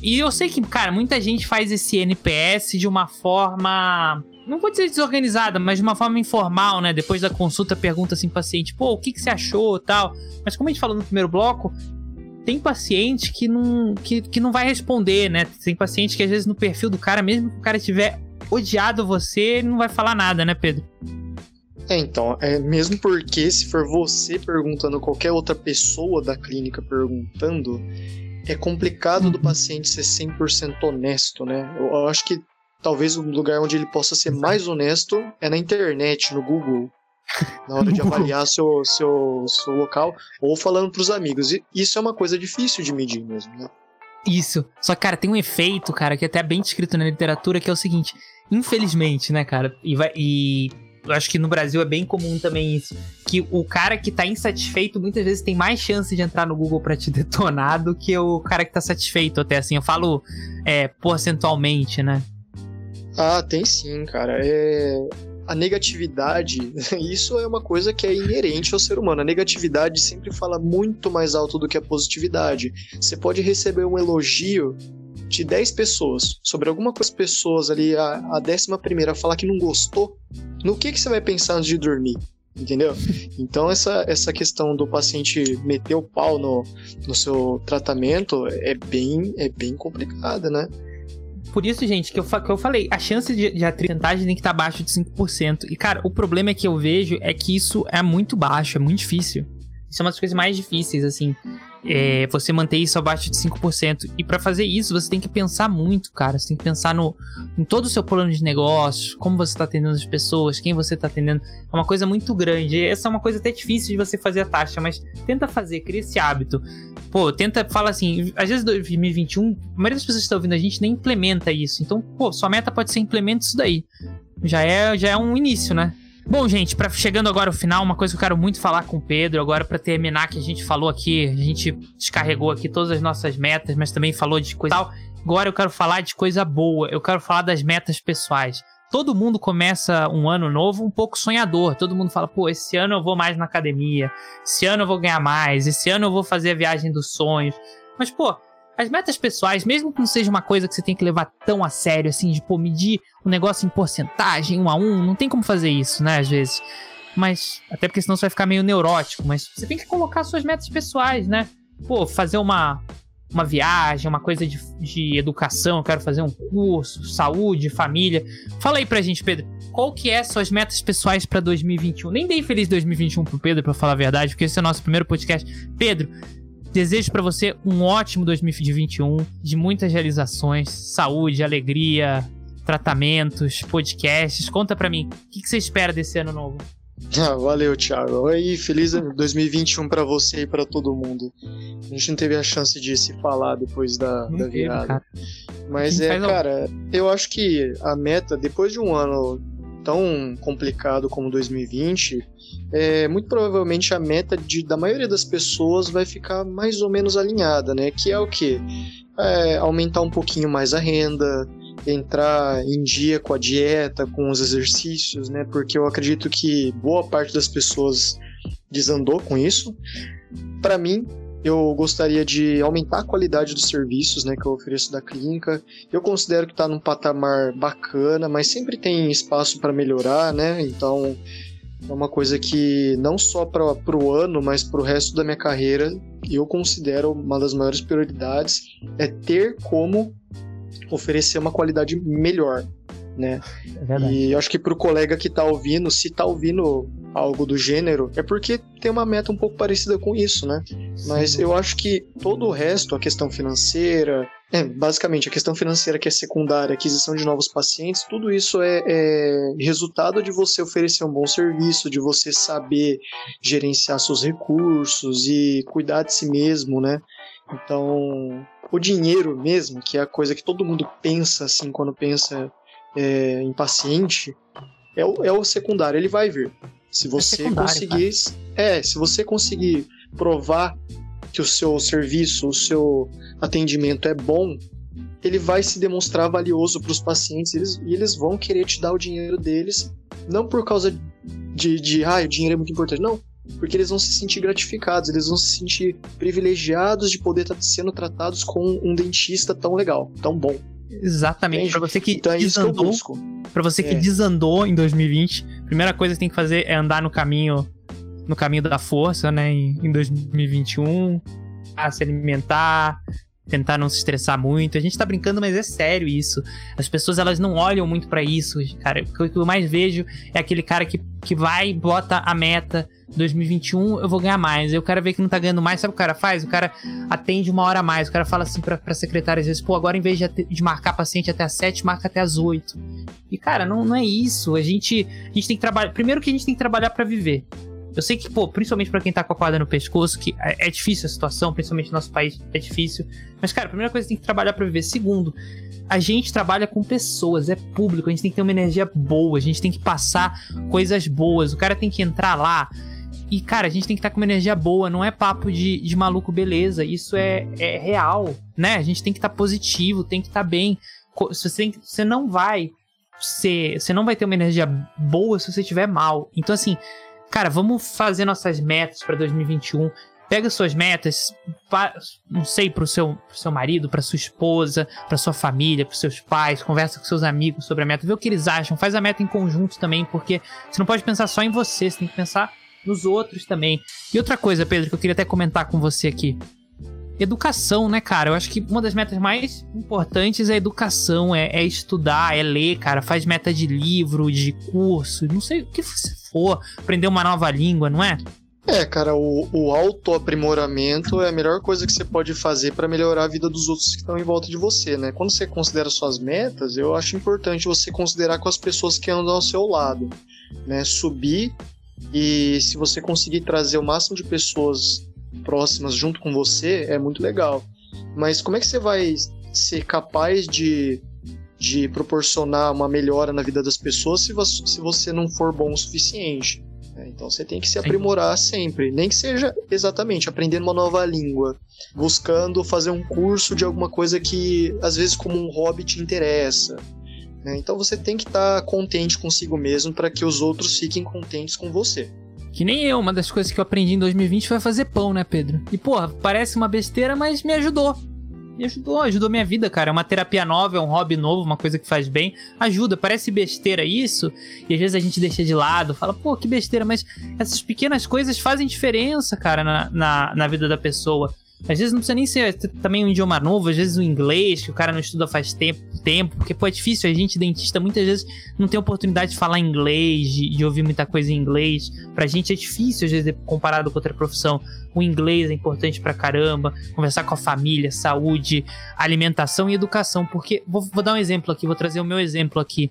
E eu sei que, cara, muita gente faz esse NPS de uma forma. Não vou dizer desorganizada, mas de uma forma informal, né? Depois da consulta, pergunta assim, paciente, pô, o que, que você achou tal. Mas como a gente falou no primeiro bloco, tem paciente que não, que, que não vai responder, né? Tem paciente que às vezes no perfil do cara, mesmo que o cara tiver odiado você, ele não vai falar nada, né, Pedro? É, então, é mesmo porque se for você perguntando, qualquer outra pessoa da clínica perguntando, é complicado do uhum. paciente ser 100% honesto, né? Eu acho que talvez o lugar onde ele possa ser mais honesto é na internet, no Google, na hora de avaliar seu, seu, seu local, ou falando para os amigos. E isso é uma coisa difícil de medir mesmo, né? Isso. Só que, cara, tem um efeito, cara, que é até bem descrito na literatura, que é o seguinte: infelizmente, né, cara, e, vai, e eu acho que no Brasil é bem comum também isso, que o cara que tá insatisfeito muitas vezes tem mais chance de entrar no Google para te detonar do que o cara que tá satisfeito, até assim, eu falo é, porcentualmente, né? Ah, tem sim, cara. É... A negatividade, isso é uma coisa que é inerente ao ser humano. A negatividade sempre fala muito mais alto do que a positividade. Você pode receber um elogio de 10 pessoas, sobre alguma coisa pessoas ali, a, a décima primeira falar que não gostou, no que, que você vai pensar antes de dormir? Entendeu? Então, essa, essa questão do paciente meter o pau no, no seu tratamento é bem, é bem complicada, né? Por isso, gente, que eu, que eu falei, a chance de, de atrintagem tem que estar abaixo de 5%. E, cara, o problema é que eu vejo é que isso é muito baixo, é muito difícil. Isso é uma das coisas mais difíceis, assim é, você manter isso abaixo de 5%. E para fazer isso, você tem que pensar muito, cara. Você tem que pensar no, em todo o seu plano de negócio, como você está atendendo as pessoas, quem você está atendendo. É uma coisa muito grande. Essa é uma coisa até difícil de você fazer a taxa, mas tenta fazer, cria esse hábito. Pô, tenta, fala assim, às vezes 2021, a maioria das pessoas que estão ouvindo a gente nem implementa isso. Então, pô, sua meta pode ser implementa isso daí. Já é, já é um início, né? Bom, gente, para chegando agora ao final, uma coisa que eu quero muito falar com o Pedro, agora para terminar que a gente falou aqui, a gente descarregou aqui todas as nossas metas, mas também falou de coisa tal. Agora eu quero falar de coisa boa, eu quero falar das metas pessoais. Todo mundo começa um ano novo um pouco sonhador. Todo mundo fala, pô, esse ano eu vou mais na academia, esse ano eu vou ganhar mais, esse ano eu vou fazer a viagem dos sonhos. Mas, pô, as metas pessoais, mesmo que não seja uma coisa que você tem que levar tão a sério, assim, de, pô, medir o um negócio em porcentagem, um a um, não tem como fazer isso, né, às vezes. Mas, até porque senão você vai ficar meio neurótico, mas você tem que colocar suas metas pessoais, né? Pô, fazer uma, uma viagem, uma coisa de, de educação, eu quero fazer um curso, saúde, família. Fala aí pra gente, Pedro, qual que é suas metas pessoais para 2021? Nem dei feliz 2021 pro Pedro, para falar a verdade, porque esse é o nosso primeiro podcast. Pedro, Desejo para você um ótimo 2021, de muitas realizações, saúde, alegria, tratamentos, podcasts. Conta para mim, o que, que, você espera desse ano novo? Ah, valeu, Thiago. E feliz 2021 para você e para todo mundo. A gente não teve a chance de se falar depois da, da virada. Mas é, cara, eu acho que a meta, depois de um ano tão complicado como 2020, é, muito provavelmente a meta de, da maioria das pessoas vai ficar mais ou menos alinhada, né? Que é o quê? É, aumentar um pouquinho mais a renda, entrar em dia com a dieta, com os exercícios, né? Porque eu acredito que boa parte das pessoas desandou com isso. Para mim, eu gostaria de aumentar a qualidade dos serviços né, que eu ofereço da clínica. Eu considero que está num patamar bacana, mas sempre tem espaço para melhorar, né? Então é uma coisa que não só para o ano, mas para o resto da minha carreira, eu considero uma das maiores prioridades é ter como oferecer uma qualidade melhor né? É e eu acho que pro colega que tá ouvindo, se tá ouvindo algo do gênero, é porque tem uma meta um pouco parecida com isso, né? Mas eu acho que todo o resto, a questão financeira, é, basicamente, a questão financeira que é secundária, aquisição de novos pacientes, tudo isso é, é, resultado de você oferecer um bom serviço, de você saber gerenciar seus recursos e cuidar de si mesmo, né? Então, o dinheiro mesmo, que é a coisa que todo mundo pensa assim quando pensa é, impaciente, é o, é o secundário, ele vai vir. Se é você é conseguir. É, se você conseguir provar que o seu serviço, o seu atendimento é bom, ele vai se demonstrar valioso para os pacientes eles, e eles vão querer te dar o dinheiro deles, não por causa de, de ah, o dinheiro é muito importante, não, porque eles vão se sentir gratificados, eles vão se sentir privilegiados de poder estar sendo tratados com um dentista tão legal, tão bom. Exatamente. Para você que então é desandou, para você que é. desandou em 2020, a primeira coisa que tem que fazer é andar no caminho no caminho da força, né, em, em 2021, a se alimentar, tentar não se estressar muito. A gente tá brincando, mas é sério isso. As pessoas elas não olham muito para isso, cara. O que eu mais vejo é aquele cara que, que vai, bota a meta, 2021 eu vou ganhar mais. Aí o cara vê que não tá ganhando mais, sabe o cara faz? O cara atende uma hora a mais. O cara fala assim pra, pra secretária às vezes, pô, agora em vez de, de marcar paciente até as 7, marca até as 8. E, cara, não, não é isso. A gente, a gente tem que trabalhar. Primeiro que a gente tem que trabalhar para viver. Eu sei que, pô, principalmente para quem tá com a corda no pescoço, que é, é, difícil a situação, principalmente no nosso país, é difícil. Mas, cara, a primeira coisa, tem que trabalhar para viver. Segundo, a gente trabalha com pessoas, é público, a gente tem que ter uma energia boa, a gente tem que passar coisas boas. O cara tem que entrar lá. E, cara, a gente tem que estar tá com uma energia boa, não é papo de, de maluco, beleza. Isso é, é real, né? A gente tem que estar tá positivo, tem que estar tá bem. Você, tem, você não vai ser. Você não vai ter uma energia boa se você estiver mal. Então, assim, cara, vamos fazer nossas metas para 2021. Pega suas metas, não sei, pro seu, seu marido, pra sua esposa, pra sua família, pros seus pais, conversa com seus amigos sobre a meta, vê o que eles acham, faz a meta em conjunto também, porque você não pode pensar só em você, você tem que pensar nos outros também. E outra coisa, Pedro, que eu queria até comentar com você aqui. Educação, né, cara? Eu acho que uma das metas mais importantes é educação, é, é estudar, é ler, cara. Faz meta de livro, de curso, não sei o que for, aprender uma nova língua, não é? É, cara, o, o autoaprimoramento é a melhor coisa que você pode fazer para melhorar a vida dos outros que estão em volta de você, né? Quando você considera suas metas, eu acho importante você considerar com as pessoas que andam ao seu lado, né? Subir e se você conseguir trazer o máximo de pessoas próximas junto com você, é muito legal. Mas como é que você vai ser capaz de, de proporcionar uma melhora na vida das pessoas se você, se você não for bom o suficiente? Né? Então você tem que se aprimorar sempre, nem que seja exatamente aprendendo uma nova língua, buscando fazer um curso de alguma coisa que às vezes como um hobby te interessa. Né? Então você tem que estar tá contente consigo mesmo para que os outros fiquem contentes com você. Que nem eu, uma das coisas que eu aprendi em 2020 foi fazer pão, né, Pedro? E porra, parece uma besteira, mas me ajudou me ajudou, ajudou minha vida, cara. É uma terapia nova, é um hobby novo, uma coisa que faz bem. Ajuda, parece besteira isso, e às vezes a gente deixa de lado, fala, pô, que besteira, mas essas pequenas coisas fazem diferença, cara, na, na, na vida da pessoa. Às vezes não precisa nem ser também um idioma novo, às vezes o inglês, que o cara não estuda faz tempo, tempo porque pô, é difícil, a gente dentista muitas vezes não tem oportunidade de falar inglês, de, de ouvir muita coisa em inglês. Pra gente é difícil, às vezes, comparado com outra profissão. O inglês é importante pra caramba, conversar com a família, saúde, alimentação e educação, porque, vou, vou dar um exemplo aqui, vou trazer o meu exemplo aqui.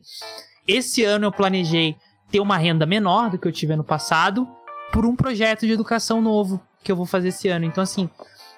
Esse ano eu planejei ter uma renda menor do que eu tive ano passado por um projeto de educação novo que eu vou fazer esse ano. Então, assim,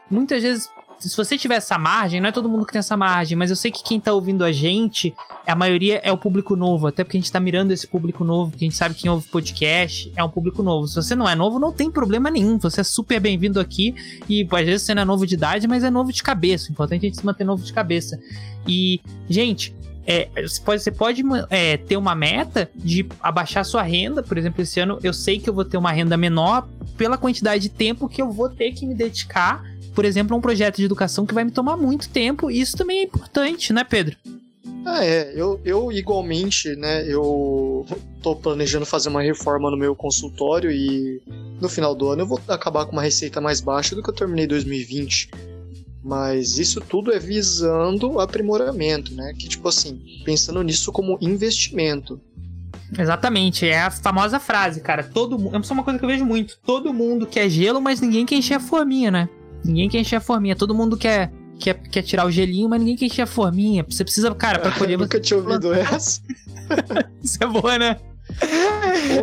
muitas vezes, se você tiver essa margem, não é todo mundo que tem essa margem, mas eu sei que quem tá ouvindo a gente, a maioria é o público novo, até porque a gente tá mirando esse público novo, porque a gente sabe que quem ouve podcast é um público novo. Se você não é novo, não tem problema nenhum, você é super bem-vindo aqui e às vezes você não é novo de idade, mas é novo de cabeça. O importante é a gente se manter novo de cabeça. E, gente, é, você pode, você pode é, ter uma meta de abaixar sua renda. Por exemplo, esse ano eu sei que eu vou ter uma renda menor pela quantidade de tempo que eu vou ter que me dedicar por exemplo, um projeto de educação que vai me tomar muito tempo, e isso também é importante, né, Pedro? Ah, é. Eu, eu igualmente, né, eu tô planejando fazer uma reforma no meu consultório e no final do ano eu vou acabar com uma receita mais baixa do que eu terminei 2020. Mas isso tudo é visando aprimoramento, né? Que tipo assim, pensando nisso como investimento. Exatamente, é a famosa frase, cara. Todo mundo. É uma coisa que eu vejo muito. Todo mundo quer gelo, mas ninguém quer encher a forminha, né? Ninguém quer encher a forminha. Todo mundo quer, quer, quer tirar o gelinho, mas ninguém quer encher a forminha. Você precisa, cara, pra colher. Eu nunca tinha ouvido essa. Isso é boa, né?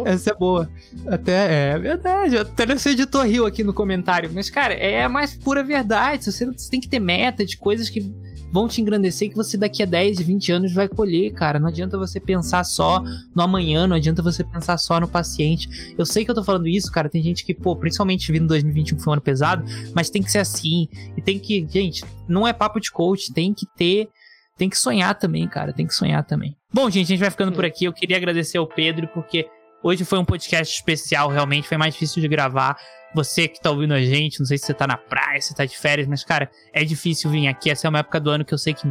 Essa é boa. Até é verdade. Até nesse editor riu aqui no comentário. Mas, cara, é a mais pura verdade. Você, você tem que ter meta de coisas que vão te engrandecer que você daqui a 10, 20 anos vai colher, cara. Não adianta você pensar só no amanhã, não adianta você pensar só no paciente. Eu sei que eu tô falando isso, cara. Tem gente que, pô, principalmente vindo 2021 foi um ano pesado, mas tem que ser assim. E tem que, gente, não é papo de coach, tem que ter tem que sonhar também, cara. Tem que sonhar também. Bom, gente, a gente vai ficando por aqui. Eu queria agradecer ao Pedro, porque hoje foi um podcast especial, realmente. Foi mais difícil de gravar. Você que tá ouvindo a gente, não sei se você tá na praia, se tá de férias, mas, cara, é difícil vir aqui. Essa é uma época do ano que eu sei que,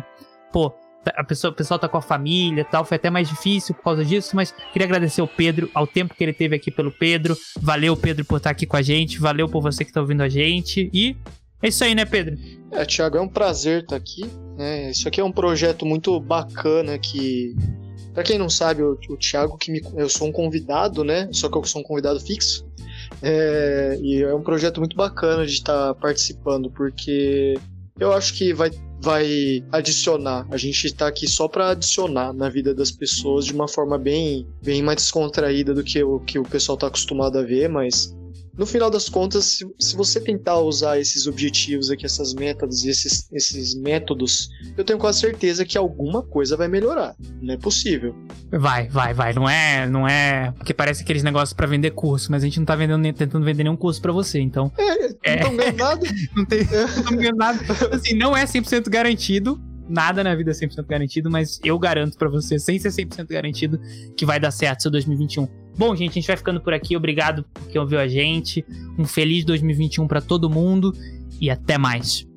pô, a pessoa, o pessoal tá com a família e tal, foi até mais difícil por causa disso, mas queria agradecer ao Pedro, ao tempo que ele teve aqui pelo Pedro. Valeu, Pedro, por estar aqui com a gente. Valeu por você que tá ouvindo a gente. E é isso aí, né, Pedro? É, Thiago, é um prazer estar aqui. Né? Isso aqui é um projeto muito bacana que. Pra quem não sabe, o, o Thiago, que me, eu sou um convidado, né? Só que eu sou um convidado fixo. É, e é um projeto muito bacana de estar participando, porque eu acho que vai, vai adicionar. A gente tá aqui só para adicionar na vida das pessoas de uma forma bem, bem mais descontraída do que o que o pessoal tá acostumado a ver, mas no final das contas, se, se, você tentar usar esses objetivos aqui, essas metas, esses, esses métodos, eu tenho quase certeza que alguma coisa vai melhorar. Não é possível. Vai, vai, vai. Não é, não é, porque parece aqueles negócios para vender curso, mas a gente não tá vendendo, tentando vender nenhum curso para você, então. É, não é, ganhando nada. não, tem, não ganhando nada. Assim, não é 100% garantido, nada na vida é 100% garantido, mas eu garanto para você, sem ser 100% garantido, que vai dar certo seu 2021. Bom, gente, a gente vai ficando por aqui. Obrigado por quem ouviu a gente. Um feliz 2021 para todo mundo e até mais.